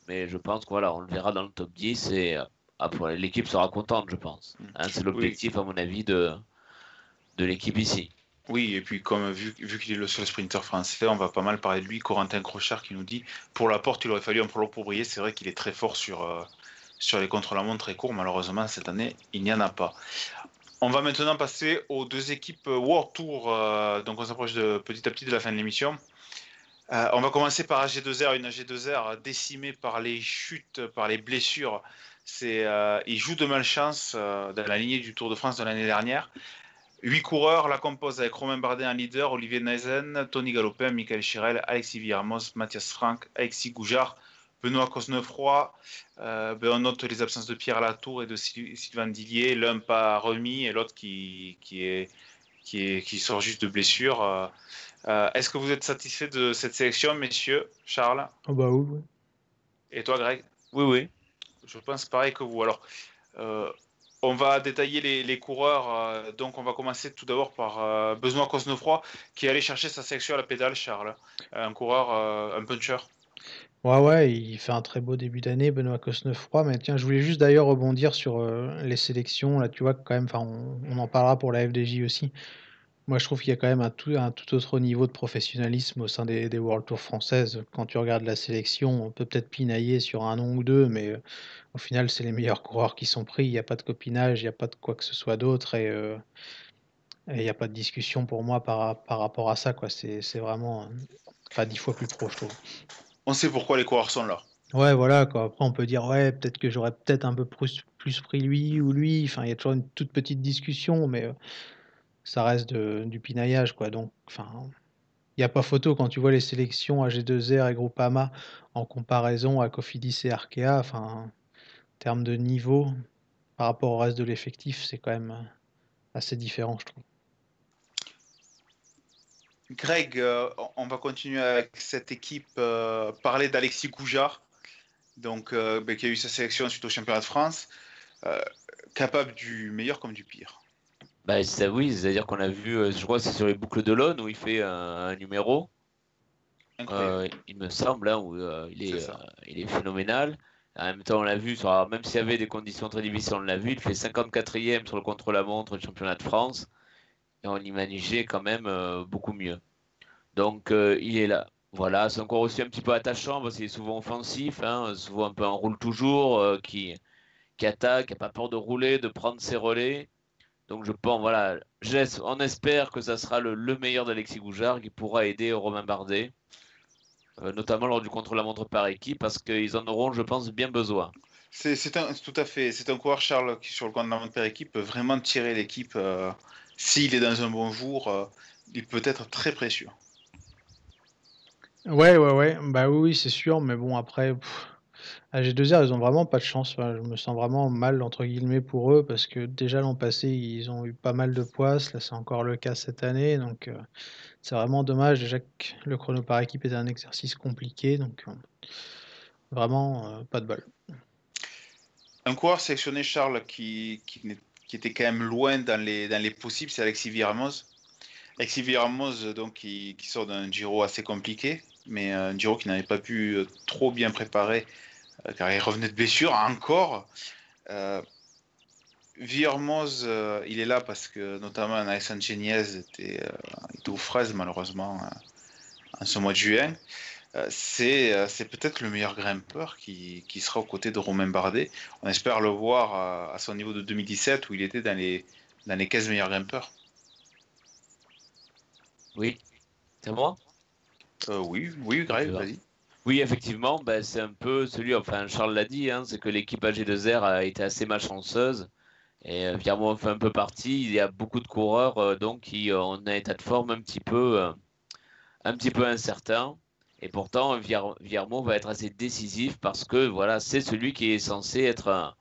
mais je pense qu'on voilà, on le verra dans le top 10 et euh, l'équipe sera contente, je pense. Mm. Hein, c'est l'objectif, à mon avis, de, de l'équipe ici. Oui, et puis comme vu, qu'il est le seul sprinter français, on va pas mal parler de lui. Corentin Crochard qui nous dit pour la porte, il aurait fallu un prolo pour briller. C'est vrai qu'il est très fort sur, euh, sur les contre-la-montre très courts. Malheureusement, cette année, il n'y en a pas. On va maintenant passer aux deux équipes World Tour. donc on s'approche de, petit à petit de la fin de l'émission. Euh, on va commencer par AG2R, une AG2R décimée par les chutes, par les blessures. C'est, euh, il joue de malchance euh, dans la lignée du Tour de France de l'année dernière. Huit coureurs la composent avec Romain Bardet en leader, Olivier Neisen, Tony Galopin, Michael Chirel, Alexis Villarmos, Mathias Franck, Alexis Goujard, Benoît Cosnefroy, ben, on note les absences de Pierre Latour et de Sylvain Dillier, l'un pas remis et l'autre qui, qui, est, qui, est, qui sort juste de blessure. Est-ce que vous êtes satisfait de cette sélection, messieurs Charles? Oh bah oui, Et toi, Greg? Oui, oui. Je pense pareil que vous. Alors, on va détailler les, coureurs. Euh, donc, on va commencer tout d'abord par euh, Benoît Cosnefroy, qui est allé chercher sa section à la pédale, Charles. Un coureur, euh, un puncher. Ouais, ouais, il fait un très beau début d'année, Benoît Cosnefroy. Mais tiens, je voulais juste d'ailleurs rebondir sur les sélections. Là, tu vois, quand même, on, on, en parlera pour la FDJ aussi. Moi, je trouve qu'il y a quand même un tout, un tout autre niveau de professionnalisme au sein des, des World Tour françaises. Quand tu regardes la sélection, on peut peut-être pinailler sur un nom ou deux, mais au final, c'est les meilleurs coureurs qui sont pris. Il n'y a pas de copinage, il n'y a pas de quoi que ce soit d'autre. Et euh, il n'y a pas de discussion pour moi par, par rapport à ça. C'est vraiment enfin, dix fois plus pro, je trouve. On sait pourquoi les coureurs sont là. Ouais, voilà. Quoi. Après, on peut dire, ouais, peut-être que j'aurais peut-être un peu plus, plus pris lui ou lui. Enfin, il y a toujours une toute petite discussion, mais euh, ça reste du pinaillage. Quoi. Donc, enfin, il n'y a pas photo quand tu vois les sélections AG2R et Groupama en comparaison à Cofidis et Arkea. Enfin, termes de niveau, par rapport au reste de l'effectif, c'est quand même euh, assez différent, je trouve. Greg, euh, on va continuer avec cette équipe, euh, parler d'Alexis Goujard, donc, ben, qui a eu sa sélection suite au championnat de France, capable du meilleur comme du pire. Bah, ça, oui, c'est-à-dire qu'on a vu, je crois que c'est sur les boucles de l'Aune où il fait un, numéro. il me semble, hein, où il, est, il est phénoménal. En même temps, on l'a vu, même s'il y avait des conditions très difficiles, on l'a vu, il fait 54e sur le contre-la-montre du championnat de France. Et on imaginait quand même euh, beaucoup mieux. Donc, euh, il est là. Voilà, c'est encore aussi un petit peu attachant parce qu'il est souvent offensif, hein, souvent un peu en roule toujours, euh, qui, qui attaque, qui n'a pas peur de rouler, de prendre ses relais. Donc, je pense, voilà, on espère que ça sera le, le meilleur d'Alexis Goujard qui pourra aider Romain Bardet. Euh, notamment lors du contre-la-montre par équipe, parce qu'ils en auront, je pense, bien besoin. C'est tout à fait. C'est un coureur, Charles, qui sur le contre-la-montre par équipe peut vraiment tirer l'équipe. Euh, s'il est dans un bon jour, euh, il peut être très précieux. Ouais, ouais, ouais. Bah oui, c'est sûr. Mais bon, après, à G2R, ils ont vraiment pas de chance. je me sens vraiment mal, entre guillemets, pour eux, parce que déjà l'an passé, ils ont eu pas mal de poisses. Là, c'est encore le cas cette année. Donc, c'est vraiment dommage. Déjà le chrono par équipe est un exercice compliqué, donc euh, vraiment euh, pas de bol. Un coureur sélectionné, Charles, qui, qui, était quand même loin dans les, dans les possibles, c'est Alexis Viramoz. Alexis Viramoz, donc, qui, sort d'un Giro assez compliqué, mais un Giro qui n'avait pas pu euh, trop bien préparer, car il revenait de blessure encore. Viermoz, euh, il est là parce que notamment Alexandre Geniez était, euh, aux fraises malheureusement euh, en ce mois de juin. c'est peut-être le meilleur grimpeur qui, sera aux côtés de Romain Bardet. On espère le voir à, son niveau de 2017 où il était dans les, dans les 15 meilleurs grimpeurs. Oui, c'est moi? Oui, oui, Greg, vas-y. Oui, effectivement, ben, c'est un peu celui, enfin Charles l'a dit, hein, c'est que l'équipe AG2R a été assez malchanceuse. Et euh, fait un peu partie. Il y a beaucoup de coureurs euh, donc qui euh, ont un état de forme un petit peu, un petit peu incertain. Et pourtant, Viermo va être assez décisif parce que voilà, c'est celui qui est censé être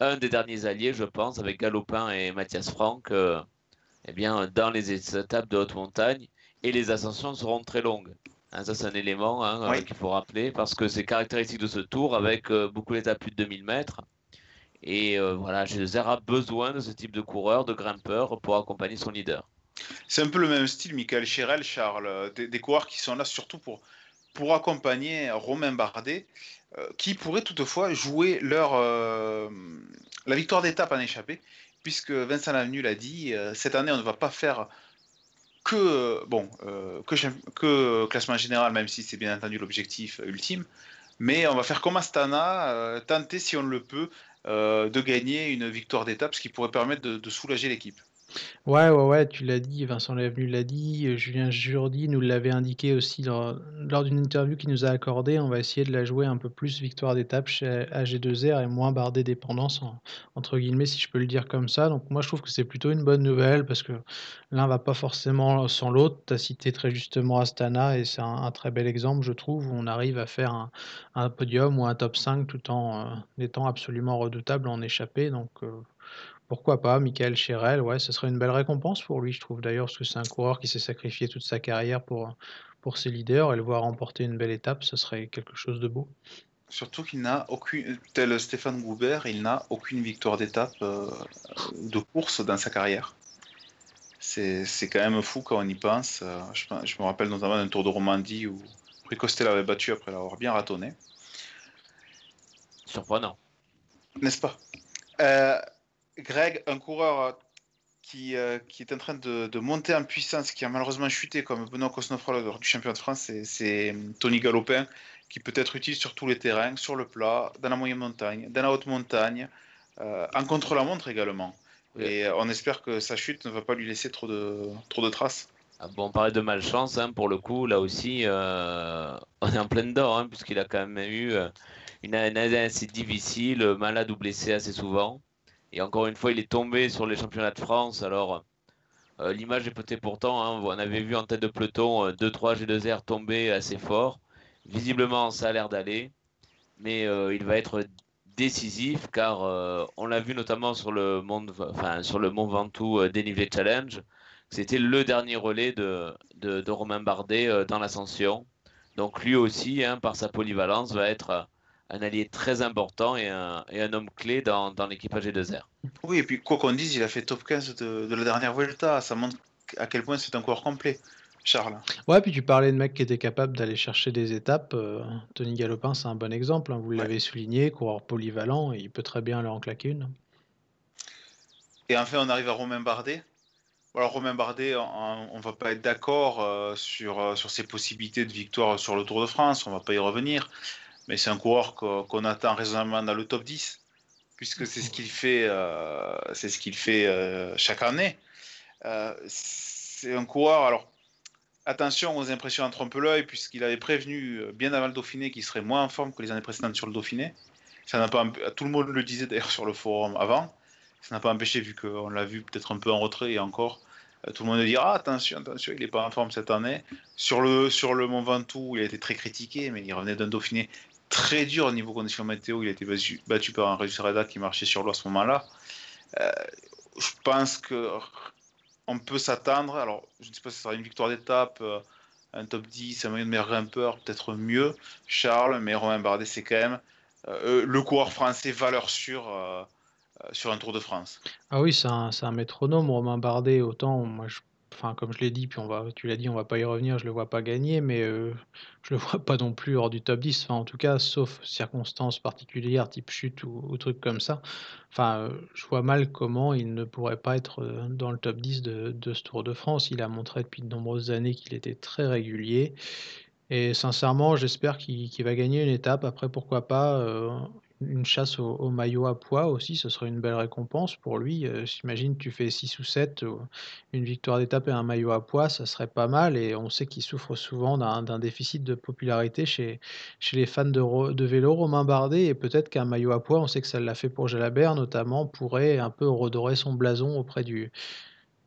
un, des derniers alliés, je pense, avec Galopin et Mathias Franck, eh bien, dans les étapes de haute montagne. Et les ascensions seront très longues. Hein, ça, c'est un élément hein, qu'il faut rappeler parce que c'est caractéristique de ce tour avec beaucoup d'étapes plus de 2000 mètres. Et euh, voilà, G2R a besoin de ce type de coureur, de grimpeur pour accompagner son leader. C'est un peu le même style, Michael Chérel, Charles. Des, coureurs qui sont là surtout pour, pour accompagner Romain Bardet, euh, qui pourrait toutefois jouer leur, euh, la victoire d'étape en échappée, puisque Vincent Lavenu l'a dit, cette année on ne va pas faire que, bon, que, que classement général, même si c'est bien entendu l'objectif ultime, mais on va faire comme Astana, tenter si on le peut euh, de gagner une victoire d'étape, ce qui pourrait permettre de, soulager l'équipe. Ouais, ouais, ouais, tu l'as dit, Vincent Lavenu l'a dit, euh, Julien Jourdi nous l'avait indiqué aussi lors, d'une interview qu'il nous a accordée. On va essayer de la jouer un peu plus victoire d'étape chez AG2R et moins bardé dépendance, entre guillemets, si je peux le dire comme ça. Donc moi, je trouve que c'est plutôt une bonne nouvelle parce que l'un va pas forcément sans l'autre. Tu as cité très justement Astana et c'est un, très bel exemple, je trouve, où on arrive à faire un, podium ou un top 5 tout en euh, étant absolument redoutable en échappée. Donc euh, pourquoi pas, Michael Cherel, ouais, ce serait une belle récompense pour lui, je trouve d'ailleurs, parce que c'est un coureur qui s'est sacrifié toute sa carrière pour, pour ses leaders, et le voir remporter une belle étape, ce serait quelque chose de beau. Surtout qu'il n'a aucune, tel Stéphane Goubert, il n'a aucune victoire d'étape euh, de course dans sa carrière. C'est quand même fou quand on y pense. Euh, je, je me rappelle notamment d'un Tour de Romandie où Ricostel l'avait battu après l'avoir bien ratonné. Surprenant. N'est-ce pas? Euh, Greg, un coureur euh, qui, euh, qui est en train de, monter en puissance, qui a malheureusement chuté comme Benoît Cosnefroy lors du championnat de France, c'est euh, Tony Galopin, qui peut être utile sur tous les terrains, sur le plat, dans la moyenne montagne, dans la haute montagne, en contre-la-montre également. Et on espère que sa chute ne va pas lui laisser trop de, trop de traces. Ah bon, on parlait de malchance, hein, pour le coup, là aussi, on est en pleine d'or, hein, puisqu'il a quand même eu une année assez difficile, malade ou blessé assez souvent. Et encore une fois, il est tombé sur les championnats de France. Alors, euh, l'image est peut-être pourtant. Hein, on avait vu en tête de peloton 2-3 euh, G2R tomber assez fort. Visiblement, ça a l'air d'aller. Mais euh, il va être décisif car on l'a vu notamment sur le, Mont Ventoux Dénivelé Challenge. C'était le dernier relais de, de, Romain Bardet dans l'ascension. Donc lui aussi, hein, par sa polyvalence, va être un allié très important et un, et un homme clé dans, dans l'équipage G2R. Oui, et puis quoi qu'on dise, il a fait top 15 de, de la dernière Vuelta. Ça montre à quel point c'est un coureur complet. Charles. Ouais, puis tu parlais de mecs qui étaient capables d'aller chercher des étapes. Euh, Tony Galopin, c'est un bon exemple. Hein. vous l'avez souligné, coureur polyvalent, et il peut très bien leur en claquer une. Et enfin, on arrive à Romain Bardet. Alors, Romain Bardet, on, ne va pas être d'accord euh, sur, euh, sur ses possibilités de victoire sur le Tour de France. On va pas y revenir mais c'est un coureur qu'on attend raisonnablement dans le top 10, puisque c'est ce qu'il fait, euh, ce qu'il fait euh, chaque année. Euh, c'est un coureur, alors attention aux impressions en trompe-l'œil, puisqu'il avait prévenu bien avant le Dauphiné qu'il serait moins en forme que les années précédentes sur le Dauphiné. Ça pas, tout le monde le disait d'ailleurs sur le forum avant. Ça n'a pas empêché, vu qu'on l'a vu peut-être un peu en retrait et encore, tout le monde dit ah, attention, attention, il n'est pas en forme cette année. Sur le, sur le Mont Ventoux, il a été très critiqué, mais il revenait d'un Dauphiné très dur au niveau conditions météo. Il a été battu, par un Reda qui marchait sur l'eau à ce moment-là. Euh, je pense que on peut s'attendre. Alors, je ne sais pas si ce sera une victoire d'étape, euh, un top 10, un moyen de meilleur grimpeur, peut-être mieux. Charles, mais Romain Bardet, c'est quand même euh, le coureur français valeur sûre sur un Tour de France. Ah oui, c'est un, un, métronome, Romain Bardet. Autant, moi, je enfin comme je l'ai dit, puis on va, tu l'as dit, on va pas y revenir, je le vois pas gagner, mais euh, je le vois pas non plus hors du top 10. Enfin, en tout cas, sauf circonstances particulières, type chute ou, ou trucs comme ça. Enfin, euh, je vois mal comment il ne pourrait pas être euh, dans le top 10 de, de ce Tour de France. Il a montré depuis de nombreuses années qu'il était très régulier. Et sincèrement, j'espère qu'il va gagner une étape. Après, pourquoi pas une chasse au, maillot à poids aussi, ce serait une belle récompense pour lui. Euh, J'imagine tu fais 6 ou 7, une victoire d'étape et un maillot à poids, ça serait pas mal. Et on sait qu'il souffre souvent d'un déficit de popularité chez, chez les fans de, de vélo. Romain Bardet, et peut-être qu'un maillot à poids, on sait que ça l'a fait pour Jalabert notamment, pourrait un peu redorer son blason auprès du,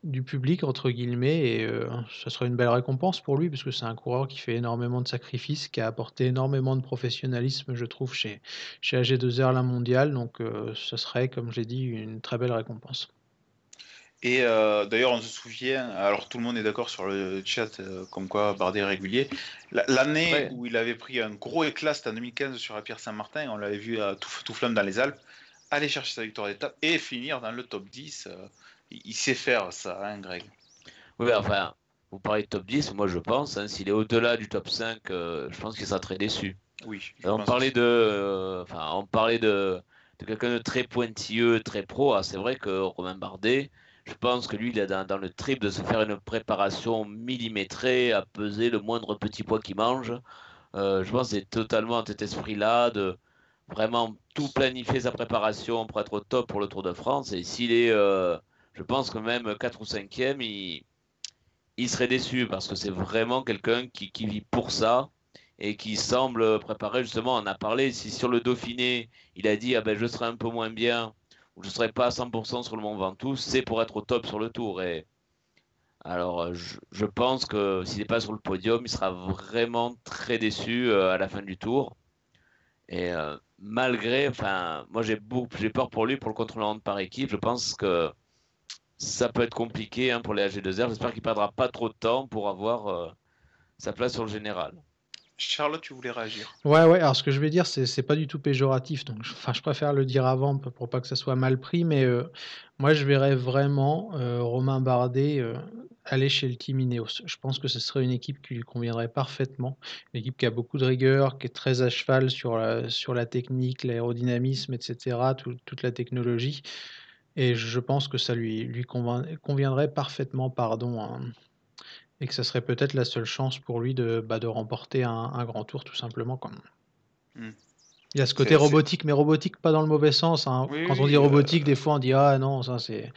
du public entre guillemets et euh, ce serait une belle récompense pour lui parce que c'est un coureur qui fait énormément de sacrifices, qui a apporté énormément de professionnalisme je trouve chez, chez AG2R la mondiale. Donc euh, ce serait comme j'ai dit une très belle récompense. Et euh, d'ailleurs on se souvient, alors tout le monde est d'accord sur le chat comme quoi Bardet est régulier, l'année où il avait pris un gros éclat c'était en 2015 sur la Pierre Saint-Martin, on l'avait vu à tout, tout, flamme dans les Alpes, aller chercher sa victoire d'étape et finir dans le top 10 il sait faire ça, hein, Greg. Oui, enfin, vous parlez de top 10, moi je pense, hein, s'il est au-delà du top 5, euh, je pense qu'il sera très déçu. Oui. On parlait, de, euh, enfin, on parlait de, de quelqu'un de très pointilleux, très pro. Ah, c'est vrai que Romain Bardet, je pense que lui, il est dans, le trip de se faire une préparation millimétrée, à peser le moindre petit poids qu'il mange. Euh, je pense que c'est totalement cet esprit-là de vraiment tout planifier sa préparation pour être au top pour le Tour de France. Et s'il est je pense que même 4 ou 5e, il, serait déçu parce que c'est vraiment quelqu'un qui, vit pour ça et qui semble préparer justement, on a parlé, si sur le Dauphiné, il a dit ah ben, je serai un peu moins bien ou je ne serai pas à 100% sur le Mont Ventoux, c'est pour être au top sur le tour. Et alors je, pense que s'il n'est pas sur le podium, il sera vraiment très déçu euh, à la fin du tour. Et euh, malgré, enfin, moi j'ai peur pour lui pour le contre-la-montre par équipe. Je pense que ça peut être compliqué hein, pour les AG2R. J'espère qu'il perdra pas trop de temps pour avoir euh, sa place sur le général. Charlotte, tu voulais réagir Ouais, ouais. Alors, ce que je vais dire, c'est c'est pas du tout péjoratif. Donc, je, enfin, je préfère le dire avant pour pas que ça soit mal pris. Mais euh, moi, je verrais vraiment euh, Romain Bardet aller chez le Team Ineos. Je pense que ce serait une équipe qui lui conviendrait parfaitement. Une équipe qui a beaucoup de rigueur, qui est très à cheval sur la, sur la technique, l'aérodynamisme, etc., toute la technologie. Et je pense que ça lui, lui conviendrait parfaitement, pardon, hein, et que ça serait peut-être la seule chance pour lui de, bah, de remporter un, un, grand tour, tout simplement. Comme... Il y a ce côté robotique, mais robotique pas dans le mauvais sens. Hein. Oui, Quand on dit euh, robotique, des fois on dit ah non, ça c'est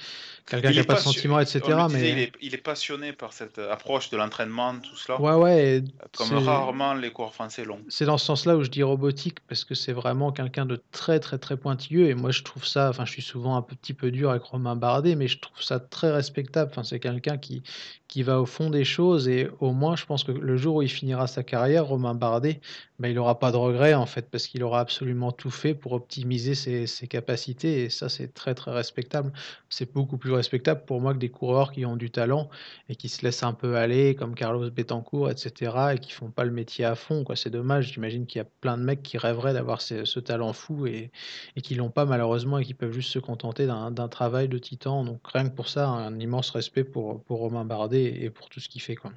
quelqu'un qui n'a pas de sentiments, etc. mais... il, est, il, est, passionné par cette approche de l'entraînement, tout cela. Ouais, ouais. Comme rarement les cours français l'ont. C'est dans ce sens-là où je dis robotique, parce que c'est vraiment quelqu'un de très, très, très pointilleux. Et moi, je trouve ça, enfin, je suis souvent un petit peu dur avec Romain Bardet, mais je trouve ça très respectable. Enfin, c'est quelqu'un qui, qui va au fond des choses. Et au moins, je pense que le jour où il finira sa carrière, Romain Bardet, ben, il n'aura pas de regrets, en fait, parce qu'il aura absolument tout fait pour optimiser ses, ses capacités. Et ça, c'est très, très respectable. C'est beaucoup plus respectable pour moi que des coureurs qui ont du talent et qui se laissent un peu aller, comme Carlos Betancourt, etc., et qui font pas le métier à fond. Quoi. C'est dommage. J'imagine qu'il y a plein de mecs qui rêveraient d'avoir ce, ce, talent fou et, et qui l'ont pas malheureusement et qui peuvent juste se contenter d'un travail de titan. Donc rien que pour ça, un immense respect pour, pour Romain Bardet et pour tout ce qu'il fait. Quoi.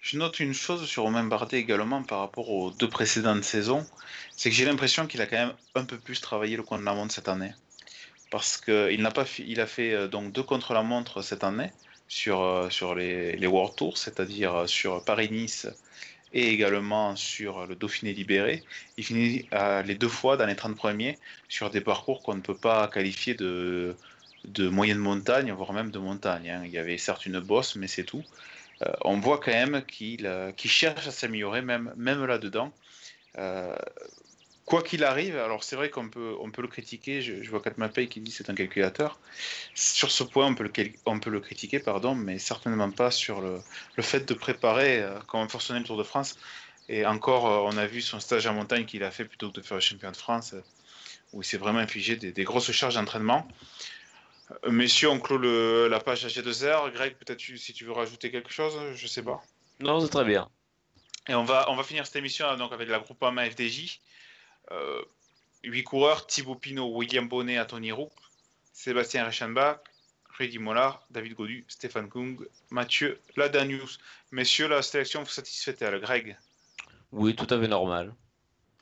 Je note une chose sur Romain Bardet également par rapport aux deux précédentes saisons, c'est que j'ai l'impression qu'il a quand même un peu plus travaillé le contre-la-montre cette année parce qu'il n'a pas il a fait euh, donc deux contre la montre cette année sur, euh, sur les, les World Tours, c'est-à-dire euh, sur Paris-Nice et également sur le Dauphiné libéré. Il finit les deux fois dans les 30 premiers sur des parcours qu'on ne peut pas qualifier de, de moyenne montagne, voire même de montagne. Hein. Il y avait certes une bosse, mais c'est tout. on voit quand même qu'il cherche à s'améliorer, même, même là-dedans quoi qu'il arrive, alors c'est vrai qu'on peut, on peut le critiquer, je, je vois Katmapay qui dit c'est un calculateur. Sur ce point, on peut le, on peut le critiquer, pardon, mais certainement pas sur le, le fait de préparer euh, comme un forcené le Tour de France. Et encore, euh, on a vu son stage en montagne qu'il a fait plutôt que de faire le champion de France, euh, où il s'est vraiment infligé des, des grosses charges d'entraînement. Messieurs, on clôt le, la page AG2R. Greg, peut-être si tu veux rajouter quelque chose, je sais pas. Non, c'est très bien. Et on va, on va finir cette émission donc, avec la groupe AMA FDJ. Euh, 8 coureurs, Thibaut Pinot, William Bonnet, Anthony Roux, Sébastien Reichenbach, Freddy Mollard, David Godu, Stéphane Kung, Mathieu Ladanius. Messieurs, la sélection vous satisfait-elle Greg? Oui, tout à fait normal.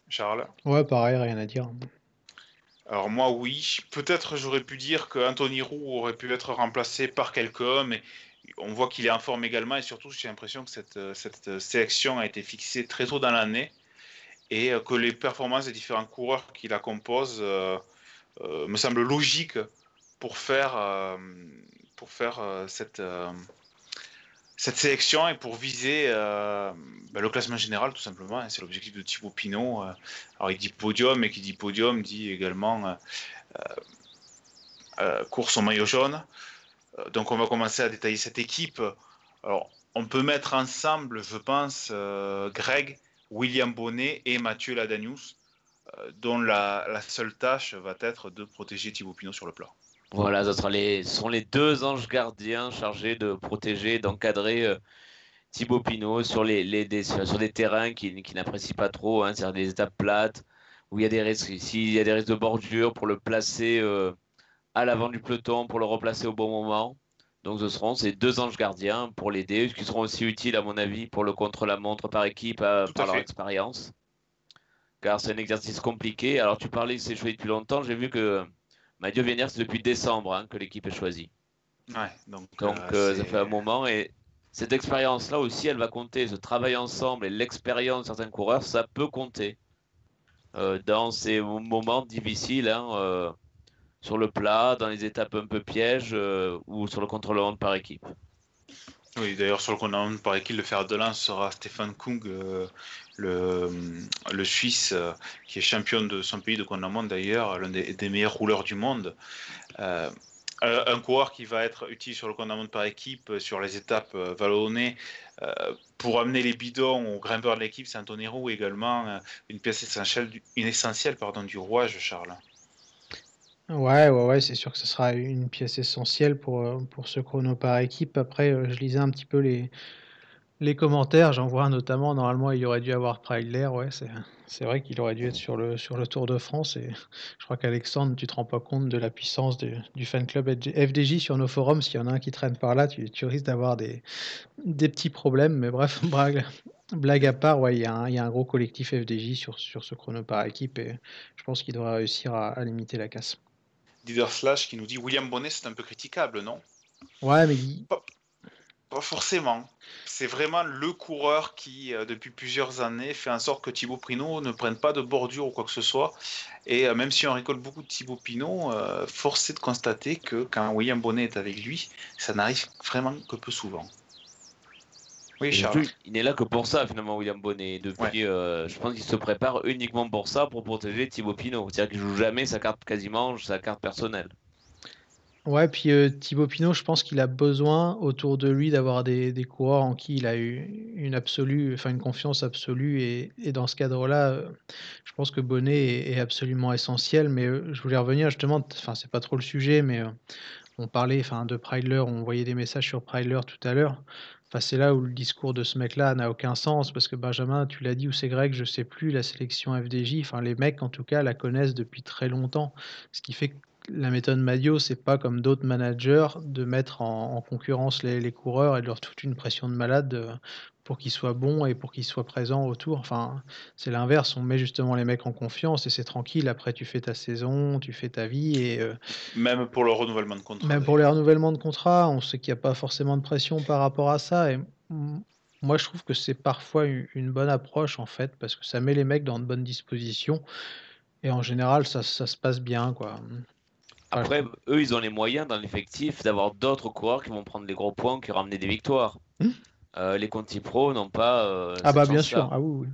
Charles? Ouais, pareil, rien à dire. Alors moi, oui. Peut-être j'aurais pu dire que Anthony Roux aurait pu être remplacé par quelqu'un, mais on voit qu'il est en forme également, et surtout j'ai l'impression que cette, cette sélection a été fixée très tôt dans l'année et euh, que les performances des différents coureurs qui la composent euh, euh, me semblent logiques pour faire, pour faire cette, cette sélection et pour viser ben, le classement général tout simplement. C'est l'objectif de Thibaut Pinot. alors il dit podium et qui dit podium dit également course au maillot jaune. Donc on va commencer à détailler cette équipe. Alors on peut mettre ensemble, je pense, Greg, William Bonnet et Mathieu Ladanius, euh, dont la, seule tâche va être de protéger Thibaut Pinot sur le plat. Voilà, ce, les, sont les deux anges gardiens chargés de protéger, d'encadrer euh, Thibaut Pinot sur, les, des, sur des terrains qu'il qui n'apprécie pas trop, hein, c'est-à-dire des étapes plates, où il y a des risques, s'il y a des risques de bordure, pour le placer euh, à l'avant du peloton, pour le replacer au bon moment. Donc ce seront ces deux anges gardiens pour l'aider, qui seront aussi utiles à mon avis pour le contre-la-montre par équipe à, par leur expérience. Car c'est un exercice compliqué. Alors tu parlais que c'est choisi depuis longtemps, j'ai vu que Mathieu Vénier, c'est depuis décembre hein, que l'équipe est choisie. Ouais, donc, donc euh, euh, ça fait un moment et cette expérience-là aussi, elle va compter. Ce travail ensemble et l'expérience de certains coureurs, ça peut compter euh, dans ces moments difficiles. Hein, sur le plat, dans les étapes un peu pièges ou sur le contrôle monde par équipe. Oui, d'ailleurs, sur le contrôle par équipe, le fer de lance sera Stéphane Kung, le, le, Suisse, qui est champion de son pays de contre d'ailleurs, l'un des, meilleurs rouleurs du monde. Euh, un coureur qui va être utile sur le compte par équipe, euh, sur les étapes euh, vallonnées, pour amener les bidons au grimpeur de l'équipe, c'est Anthony Roux également, une pièce essentielle, une essentielle pardon, du rouage, Charles. Ouais, ouais, ouais, c'est sûr que ce sera une pièce essentielle pour, pour ce chrono par équipe. Après, je lisais un petit peu les, les commentaires, j'en vois notamment, normalement, il aurait dû avoir Preidler, ouais, c'est vrai qu'il aurait dû être sur le sur le Tour de France et je crois qu'Alexandre, tu te rends pas compte de la puissance du fan club FDJ sur nos forums. S'il y en a un qui traîne par là, tu risques d'avoir des des petits problèmes, mais bref, blague à part, ouais, il y a un y a un gros collectif FDJ sur sur ce chrono par équipe et je pense qu'il devrait réussir à limiter la casse. Leader Slash qui nous dit: «William Bonnet, c'est un peu critiquable, non?» Ouais, mais pas forcément. C'est vraiment le coureur qui, euh, depuis plusieurs années, fait en sorte que Thibaut Pinot ne prenne pas de bordure ou quoi que ce soit. Et euh, même si on récolte beaucoup de Thibaut Pinot, euh, force est de constater que quand William Bonnet est avec lui, ça n'arrive vraiment que peu souvent. Oui, Charles. il n'est là que pour ça, finalement, William Bonnet. Depuis, je pense qu'il se prépare uniquement pour ça, pour protéger Thibaut Pinot. C'est-à-dire qu'il joue jamais sa carte quasiment, sa carte personnelle. Ouais, puis euh, Thibaut Pinot, je pense qu'il a besoin autour de lui d'avoir des, des coureurs en qui il a eu une absolue, enfin une confiance absolue. Et, et dans ce cadre-là, euh, je pense que Bonnet est, absolument essentiel. Mais euh, je voulais revenir justement, enfin c'est pas trop le sujet, mais on parlait enfin de Preidler, on voyait des messages sur Preidler tout à l'heure. Enfin, c'est là où le discours de ce mec-là n'a aucun sens parce que Benjamin, tu l'as dit ou c'est Greg, je sais plus, la sélection FDJ, enfin les mecs en tout cas la connaissent depuis très longtemps, ce qui fait que la méthode Madio, c'est pas comme d'autres managers de mettre en, concurrence les, coureurs et de leur toute une pression de malade euh, pour qu'ils soient bons et pour qu'ils soient présents autour. Enfin, c'est l'inverse. On met justement les mecs en confiance et c'est tranquille. Après, tu fais ta saison, tu fais ta vie et euh, même pour le renouvellement de contrat. Même pour les renouvellements de contrat, on sait qu'il n'y a pas forcément de pression par rapport à ça. Et moi, je trouve que c'est parfois une bonne approche en fait parce que ça met les mecs dans de bonnes dispositions. Et en général, ça, ça se passe bien, quoi. Après, eux, ils ont les moyens dans l'effectif d'avoir d'autres coureurs qui vont prendre les gros points, qui ramener des victoires. Hmm. Euh, les Conti Pro n'ont pas. Euh, ah bah bien sûr. Ah oui,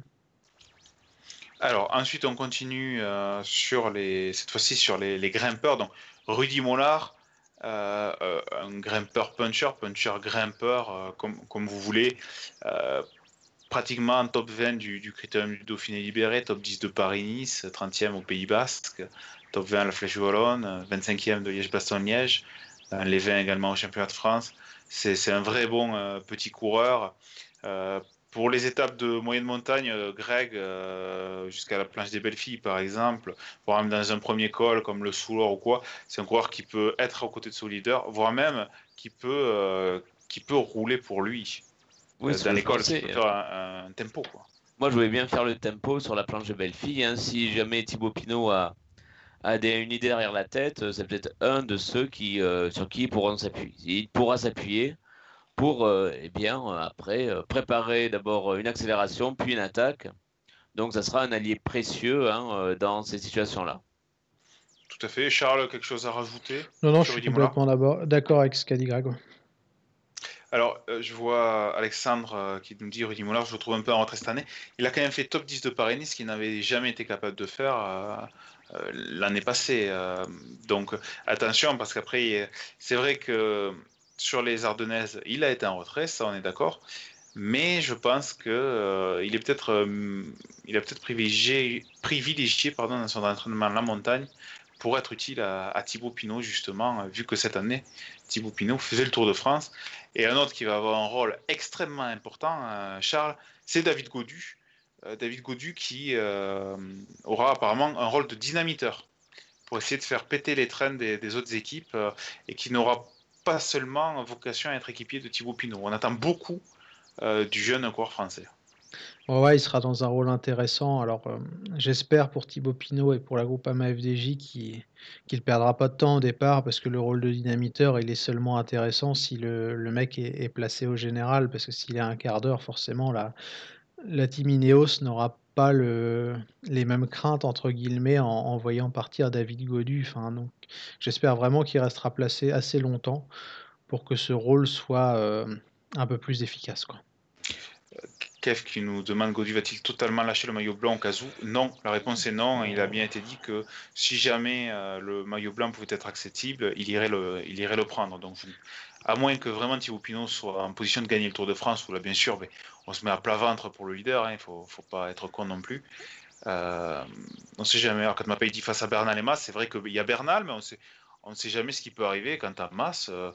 Alors ensuite, on continue euh, sur les, cette fois-ci sur les, grimpeurs. Donc Rudy Mollard, un grimpeur puncher, puncher grimpeur, comme, comme vous voulez. pratiquement top 20 du, du Critérium du Dauphiné libéré, top 10 de Paris-Nice, 30e au Pays Basque, top 20 à la Flèche Wallonne, 25e de Liège-Bastogne-Liège, les 20 également au championnat de France. C'est un vrai bon euh, petit coureur. Euh, pour les étapes de moyenne montagne, euh, Greg, jusqu'à la planche des belles filles par exemple, voire même dans un premier col comme le Soulor ou quoi, c'est un coureur qui peut être aux côtés de son leader, voire même qui peut, qui peut rouler pour lui. Oui, dans l'école, qui peut faire un, tempo. Moi, je voulais bien faire le tempo sur la planche des belles filles. Hein. Si jamais Thibaut Pinot a, a une idée derrière la tête, euh, c'est peut-être un de ceux qui, euh, sur qui ils pourront s'appuyer. Il pourra s'appuyer pour euh, eh bien, après préparer d'abord une accélération, puis une attaque. Donc ça sera un allié précieux hein, dans ces situations-là. Tout à fait. Charles, quelque chose à rajouter Non, non, je suis complètement d'accord avec ce qu'a dit Greg. Alors, je vois Alexandre qui nous dit Rudy Mollard, je le trouve un peu en retrait cette année. Il a quand même fait top 10 de Paris-Nice, ce qu'il n'avait jamais été capable de faire euh, l'année passée. Euh, donc attention, parce qu'après, c'est vrai que sur les Ardennaises, il a été en retrait, ça on est d'accord. Mais je pense que euh, il est peut-être il a peut-être privilégié, privilégié pardon, dans son entraînement la montagne pour être utile à, Thibaut Pinot justement, vu que cette année Thibaut Pinot faisait le Tour de France. Et un autre qui va avoir un rôle extrêmement important, Charles, c'est David Godu, euh, David Godu qui euh, aura apparemment un rôle de dynamiteur pour essayer de faire péter les traînes des, autres équipes euh, et qui n'aura pas seulement vocation à être équipier de Thibaut Pinot. On attend beaucoup du jeune coureur français. ouais, il sera dans un rôle intéressant. Alors, j'espère pour Thibaut Pinot et pour la groupe AMA FDJ qu'il ne perdra pas de temps au départ parce que le rôle de dynamiteur, il est seulement intéressant si le, mec est, placé au général parce que s'il est un quart d'heure, forcément, là, la team n'aura pas le, les mêmes craintes entre guillemets en, voyant partir David Godu. J'espère vraiment qu'il restera placé assez longtemps pour que ce rôle soit euh, un peu plus efficace. Kev qui nous demande Godu va-t-il totalement lâcher le maillot blanc au cas où Non, la réponse est non. Il a bien été dit que si jamais euh, le maillot blanc pouvait être accessible, il irait le, il irait le prendre. Donc, à moins que vraiment Thibaut Pinot soit en position de gagner le Tour de France, où là, bien sûr, mais on se met à plat ventre pour le leader. Hein, il ne faut, faut, pas être con non plus. Euh, on ne sait jamais. Alors, quand Mapei dit face à Bernal et Mas, c'est vrai qu'il y a Bernal, mais on sait, on ne sait jamais ce qui peut arriver quant à masse. Euh,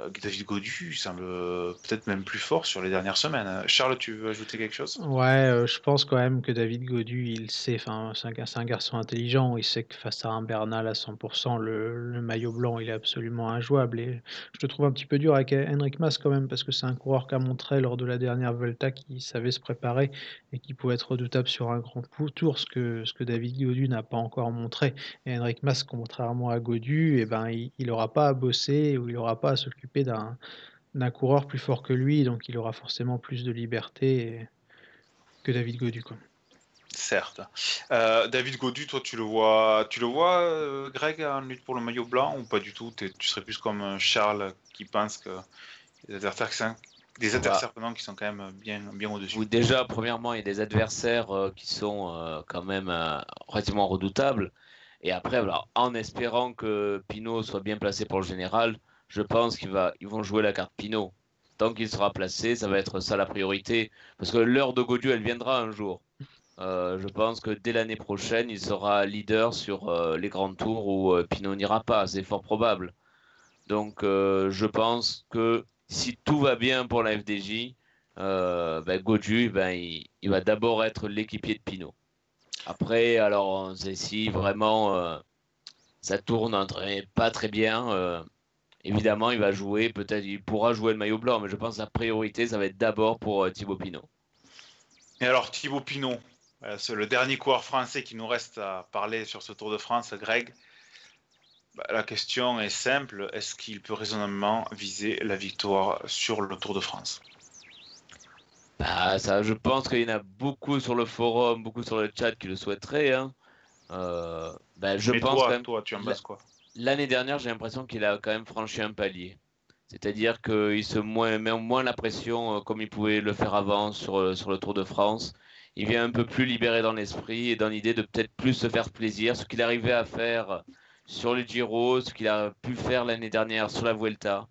euh, David Godu semble peut-être même plus fort sur les dernières semaines. Charles, tu veux ajouter quelque chose? Ouais, euh, je pense quand même que David Godu, il sait, c'est un, garçon intelligent, il sait que face à un Bernal à 100%, le, maillot blanc, il est absolument injouable. Et je te trouve un petit peu dur avec Henrik Mas quand même, parce que c'est un coureur qui a montré lors de la dernière Volta qu'il savait se préparer et qui pouvait être redoutable sur un grand tour, ce que, ce que David Godu n'a pas encore montré. Et Henrik Mas, contrairement à Godu, eh ben, il n'aura pas à bosser ou il n'aura pas à s'occuper d'un coureur plus fort que lui, donc il aura forcément plus de liberté que David Godu. Certes. Euh, David Godu, toi, tu le vois, tu le vois, euh, Greg, en lutte pour le maillot blanc ou pas du tout? Tu serais plus comme Charles qui pense que les adversaires, des adversaires qui sont quand même bien, bien au-dessus. déjà, premièrement, il y a des adversaires euh, qui sont quand même relativement redoutables. Et après, en espérant que Pinot soit bien placé pour le général, je pense qu'ils vont jouer la carte Pinot. Tant qu'il sera placé, ça va être ça la priorité. Parce que l'heure de Godieu, elle viendra un jour. Euh, je pense que dès l'année prochaine, il sera leader sur euh, les grands tours où euh, Pinot n'ira pas. C'est fort probable. Donc, je pense que si tout va bien pour la FDJ, ben, ben, il va d'abord être l'équipier de Pinot. Après, alors, si vraiment euh, ça tourne pas très bien. Euh, évidemment, il va jouer, peut-être, il pourra jouer le maillot blanc, mais je pense que la priorité, ça va être d'abord pour euh, Thibaut Pinot. Et alors, Thibaut Pinot, c'est le dernier coureur français qui nous reste à parler sur ce Tour de France, Greg. Bah, la question est simple est-ce qu'il peut raisonnablement viser la victoire sur le Tour de France? Bah, ça, je pense qu'il y en a beaucoup sur le forum, beaucoup sur le chat qui le souhaiteraient. Hein. Euh, bah, je pense toi, quand même, toi, tu en quoi? L'année dernière, j'ai l'impression qu'il a quand même franchi un palier. C'est-à-dire qu'il se met moins la pression euh, comme il pouvait le faire avant sur, euh, sur le Tour de France. Il vient un peu plus libéré dans l'esprit et dans l'idée de peut-être plus se faire plaisir. Ce qu'il arrivait à faire sur le Giro, ce qu'il a pu faire l'année dernière sur la Vuelta.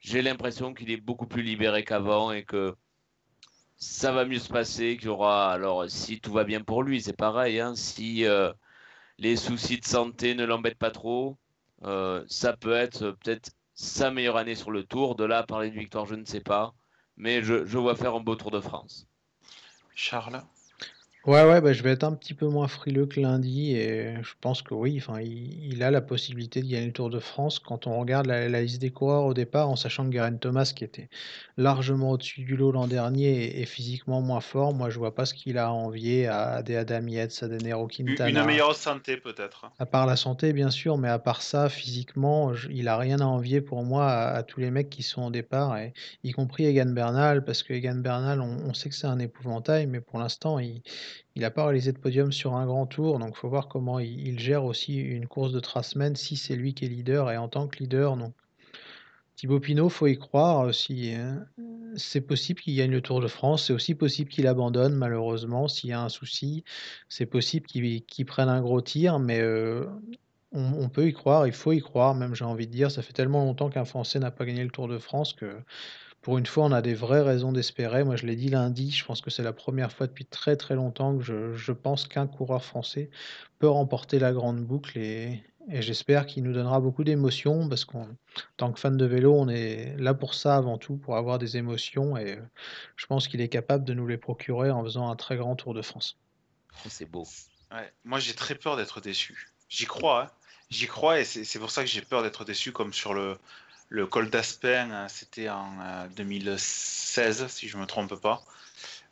J'ai l'impression qu'il est beaucoup plus libéré qu'avant et que ça va mieux se passer, qu'il y aura, alors si tout va bien pour lui, c'est pareil, hein, si euh, les soucis de santé ne l'embêtent pas trop, euh, ça peut être peut-être sa meilleure année sur le tour. De là à parler de victoire, je ne sais pas, mais je vois faire un beau Tour de France. Charles? Ouais, ouais, bah, je vais être un petit peu moins frileux que lundi et je pense que oui, enfin, il, a la possibilité de gagner le Tour de France quand on regarde la, liste des coureurs au départ, en sachant que Garen Thomas, qui était largement au-dessus du lot l'an dernier, est, physiquement moins fort. Moi, je vois pas ce qu'il a à envier à, des Adam Yates, à des Nero Quintana. Une meilleure santé, peut-être. À part la santé, bien sûr, mais à part ça, physiquement, il a rien à envier pour moi à, tous les mecs qui sont au départ, et, y compris Egan Bernal, parce que Egan Bernal, on, on sait que c'est un épouvantail, mais pour l'instant, il il n'a pas réalisé de podium sur un grand tour, donc faut voir comment il, gère aussi une course de Trasmen si c'est lui qui est leader et en tant que leader, non. Thibaut Pinot, faut y croire aussi. Hein. C'est possible qu'il gagne le Tour de France, c'est aussi possible qu'il abandonne malheureusement s'il y a un souci. C'est possible qu'il prenne un gros tir, mais euh, on, on, peut y croire, il faut y croire, même j'ai envie de dire. Ça fait tellement longtemps qu'un Français n'a pas gagné le Tour de France que pour une fois, on a des vraies raisons d'espérer. Moi, je l'ai dit lundi, je pense que c'est la première fois depuis très très longtemps que je, pense qu'un coureur français peut remporter la grande boucle et, j'espère qu'il nous donnera beaucoup d'émotions parce qu'en tant que fan de vélo, on est là pour ça avant tout, pour avoir des émotions et je pense qu'il est capable de nous les procurer en faisant un très grand Tour de France. Oh, c'est beau. moi, j'ai très peur d'être déçu. J'y crois, hein. j'y crois et c'est pour ça que j'ai peur d'être déçu comme sur le, le col d'Aspen, euh, c'était en 2016, euh, si je ne me trompe pas,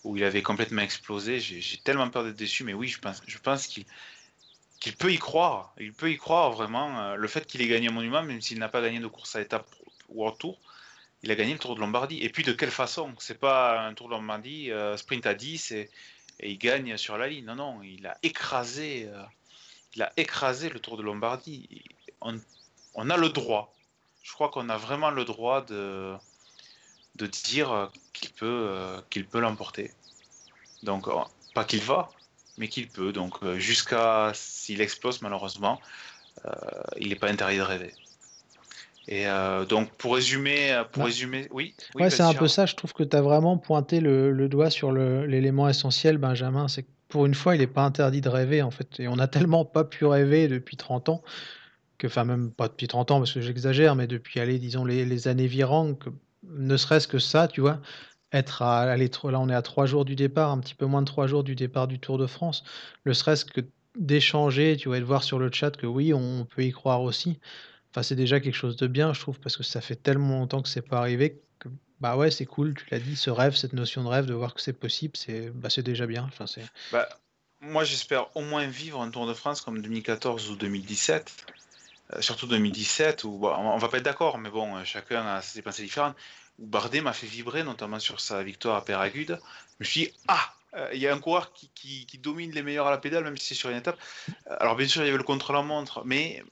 où il avait complètement explosé. J'ai tellement peur d'être déçu, mais oui, je pense, qu'il peut y croire. Il peut y croire vraiment. Euh, le fait qu'il ait gagné un monument, même s'il n'a pas gagné de course à étapes ou tour, il a gagné le Tour de Lombardie. Et puis de quelle façon? C'est pas un Tour de Lombardie sprint à 10 et, il gagne sur la ligne. Non, non, il a écrasé, il a écrasé le Tour de Lombardie. On, on a le droit, je crois qu'on a vraiment le droit de, de dire qu'il peut, euh, qu'il peut l'emporter. Donc, euh, pas qu'il va, mais qu'il peut. Donc, euh, jusqu'à s'il explose, malheureusement, euh, il n'est pas interdit de rêver. Et euh, donc, pour résumer, pour résumer, oui, oui, Ouais, c'est un peu ça. Je trouve que tu as vraiment pointé le, le doigt sur l'élément essentiel, Benjamin. C'est que pour une fois, il n'est pas interdit de rêver, en fait. Et on n'a tellement pas pu rêver depuis 30 ans, que, enfin, même pas depuis 30 ans, parce que j'exagère, mais depuis, allez, disons, les, les années virantes, que ne serait-ce que ça, tu vois, être à, aller, là, on est à trois jours du départ, un petit peu moins de trois jours du départ du Tour de France, ne serait-ce que d'échanger, tu vois, et de voir sur le chat que oui, on peut y croire aussi. Enfin, c'est déjà quelque chose de bien, je trouve, parce que ça fait tellement longtemps que c'est pas arrivé que, bah ouais, c'est cool, tu l'as dit, ce rêve, cette notion de rêve, de voir que c'est possible, c'est bah, déjà bien. Enfin. Bah, moi, j'espère au moins vivre un Tour de France comme 2014 ou 2017. Euh, surtout 2017, où bon, on va pas être d'accord, mais bon, euh, chacun a ses pensées différentes. Où Bardet m'a fait vibrer, notamment sur sa victoire à Péragude. Je me suis dit, ah, euh, il y a un coureur qui, domine les meilleurs à la pédale, même si c'est sur une étape. Alors, bien sûr, il y avait le contre-la-montre, mais,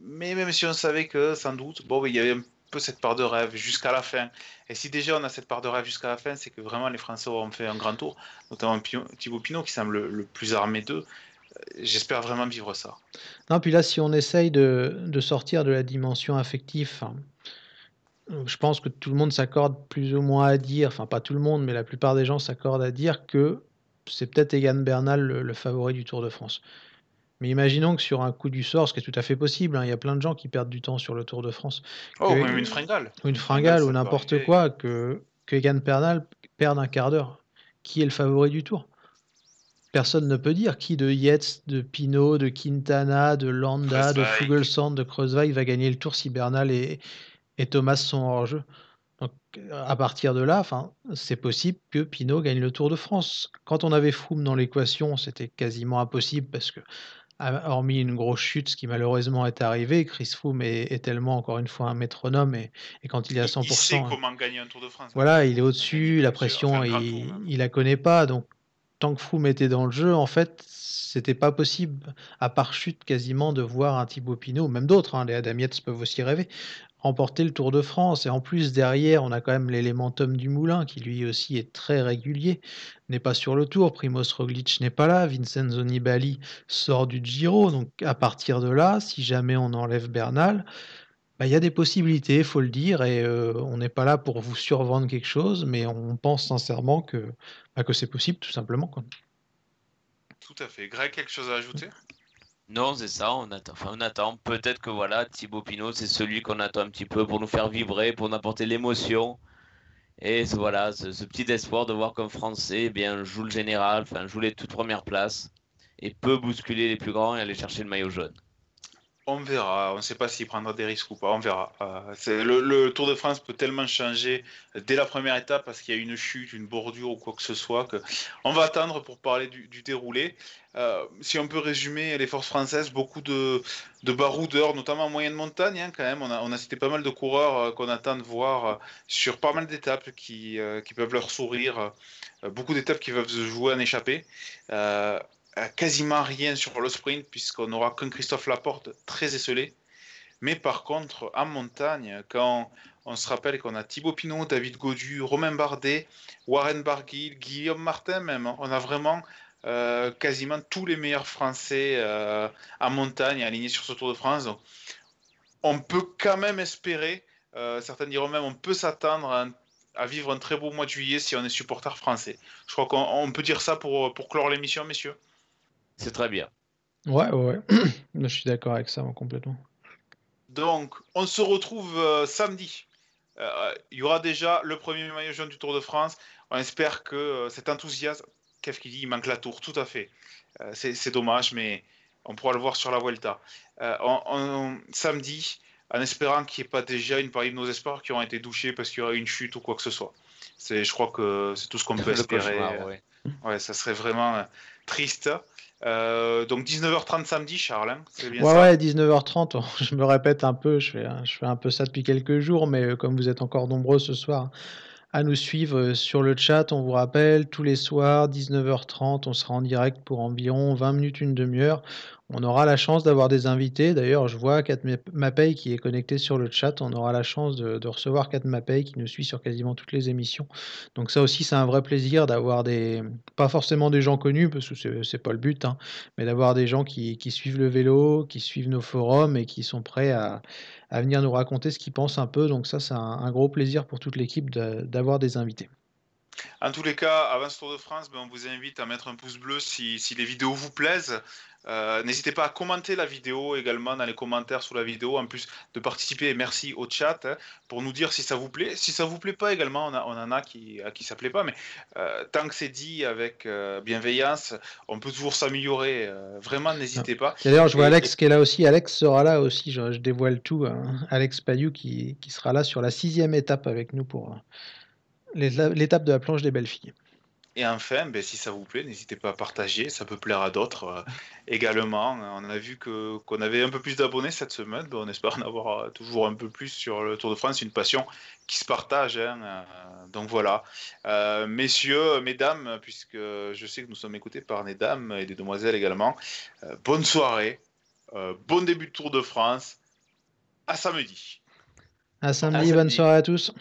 mais même si on savait que, sans doute, bon, il y avait un peu cette part de rêve jusqu'à la fin. Et si déjà on a cette part de rêve jusqu'à la fin, c'est que vraiment les Français auront fait un grand tour, notamment Thibaut Pinot qui semble le, le plus armé d'eux. J'espère vraiment vivre ça. Non, puis là, si on essaye de, de sortir de la dimension affective, je pense que tout le monde s'accorde plus ou moins à dire, enfin pas tout le monde, mais la plupart des gens s'accordent à dire que c'est peut-être Egan Bernal le, le favori du Tour de France. Mais imaginons que sur un coup du sort, ce qui est tout à fait possible, hein, il y a plein de gens qui perdent du temps sur le Tour de France, Oh, que- même une fringale. ou une fringale ou n'importe quoi, que, que Egan Bernal perde un quart d'heure. Qui est le favori du Tour? Personne ne peut dire qui de Yates, de Pinot, de Quintana, de Landa, de. Fugelsang, de Kreuzweig va gagner le Tour si Bernal et, et Thomas sont hors jeu. Donc, euh, à partir de là, c'est possible que Pinot gagne le Tour de France. Quand on avait Froome dans l'équation, c'était quasiment impossible parce que, à- hormis une grosse chute, ce qui malheureusement est arrivé, Chris Froome est, est tellement, encore une fois, un métronome et, et quand il est à Il- 100%, Il sait hein, comment gagner un Tour de France. voilà, il est au-dessus, la pression, enfin, il, il la connaît pas. Donc, tant que Froome était dans le jeu, en fait, c'était pas possible, à part chute quasiment, de voir un Thibaut Pinot, même d'autres, hein, les Adam Yates peuvent aussi rêver, remporter le Tour de France. Et en plus, derrière, on a quand même l'élément Tom Dumoulin, qui lui aussi est très régulier, n'est pas sur le Tour. Primoz Roglic n'est pas là. Vincenzo Nibali sort du Giro. Donc, à partir de là, si jamais on enlève Bernal, bah, il y a des possibilités, il faut le dire, et euh, on n'est pas là pour vous survendre quelque chose, mais on pense sincèrement que, bah, que c'est possible, tout simplement. Quoi. Tout à fait. Greg, quelque chose à ajouter? Non, c'est ça, on attend. Enfin, on attend. Peut-être que voilà, Thibaut Pinot, c'est celui qu'on attend un petit peu pour nous faire vibrer, pour nous apporter l'émotion. Et ce- voilà, ce, ce petit espoir de voir qu'un Français eh bien, joue le général, enfin, joue les toutes premières places et peut bousculer les plus grands et aller chercher le maillot jaune. On verra. On ne sait pas s'il prendra des risques ou pas. On verra. Euh, le, Tour de France peut tellement changer dès la première étape parce qu'il y a une chute, une bordure ou quoi que ce soit. On va attendre pour parler du, déroulé. Euh, si on peut résumer les forces françaises, beaucoup de, de baroudeurs, notamment en moyenne montagne hein, quand même. On a, cité pas mal de coureurs euh, qu'on attend de voir sur pas mal d'étapes qui, qui peuvent leur sourire. Beaucoup d'étapes qui peuvent se jouer en échappée. Euh, quasiment rien sur le sprint puisqu'on n'aura qu'un Christophe Laporte très esselé. Mais par contre, en montagne, quand on se rappelle qu'on a Thibaut Pinot, David Godu, Romain Bardet, Warren Barguil, Guillaume Martin même, on a vraiment euh, quasiment tous les meilleurs Français euh, en montagne alignés sur ce Tour de France. On peut quand même espérer, certains diront même, on peut s'attendre à, vivre un très beau mois de juillet si on est supporter français. Je crois qu'on on peut dire ça pour, pour clore l'émission, messieurs. C'est très bien. Ouais, ouais, ouais. Je suis d'accord avec ça, moi, complètement. Donc, on se retrouve euh, samedi. Euh, Il y aura déjà le premier maillot jaune du Tour de France. On espère que euh, cet enthousiasme, qu'est-ce qu'il dit? Il manque la tour, tout à fait. Euh, c'est dommage, mais on pourra le voir sur la Vuelta. Euh, on- on- samedi, en espérant qu'il n'y ait pas déjà une partie de nos espoirs qui auront été douchés parce qu'il y aura une chute ou quoi que ce soit. C'est- Je crois que c'est tout ce qu'on peut espérer. cauchemar, ouais. Ouais, ça serait vraiment euh, triste. Euh, donc 19h30 samedi, Charles, hein, bien Ouais, ça ouais, 19h30, je me répète un peu, je fais, je fais un peu ça depuis quelques jours, mais euh, comme vous êtes encore nombreux ce soir à nous suivre sur le chat. On vous rappelle, tous les soirs, 19h30, on sera en direct pour environ 20 minutes, une demi-heure. On aura la chance d'avoir des invités. D'ailleurs, je vois Kat Mapei qui est connecté sur le chat. On aura la chance de, recevoir Kat Mapei qui nous suit sur quasiment toutes les émissions. Donc ça aussi, c'est un vrai plaisir d'avoir des... Pas forcément des gens connus, parce que c'est pas le but, hein, mais d'avoir des gens qui, suivent le vélo, qui suivent nos forums et qui sont prêts à, venir nous raconter ce qu'ils pensent un peu. Donc ça, c'est un, gros plaisir pour toute l'équipe d'avoir des invités. En tous les cas, avant ce Tour de France, ben, on vous invite à mettre un pouce bleu si, si les vidéos vous plaisent. Euh, n'hésitez pas à commenter la vidéo également dans les commentaires sous la vidéo, en plus de participer. Et merci au chat hein, pour nous dire si ça vous plaît. Si ça vous plaît pas également, on, en a qui, à qui ça plaît pas, mais euh, tant que c'est dit avec euh, bienveillance, on peut toujours s'améliorer. vraiment, n'hésitez pas. D'ailleurs, je vois Alex qui est là aussi. Alex sera là aussi. Je, dévoile tout. Hein. Alex Payou qui, qui, sera là sur la sixième étape avec nous pour l'étape de la planche des belles filles. Et enfin, ben, si ça vous plaît, n'hésitez pas à partager, ça peut plaire à d'autres euh, également. On a vu que qu'on avait un peu plus d'abonnés cette semaine, ben, on espère en avoir euh, toujours un peu plus sur le Tour de France, une passion qui se partage. Hein, euh, donc voilà, messieurs, mesdames, puisque je sais que nous sommes écoutés par des dames et des demoiselles également, bonne soirée, bon début de Tour de France, à samedi. À samedi, bonne soirée à tous.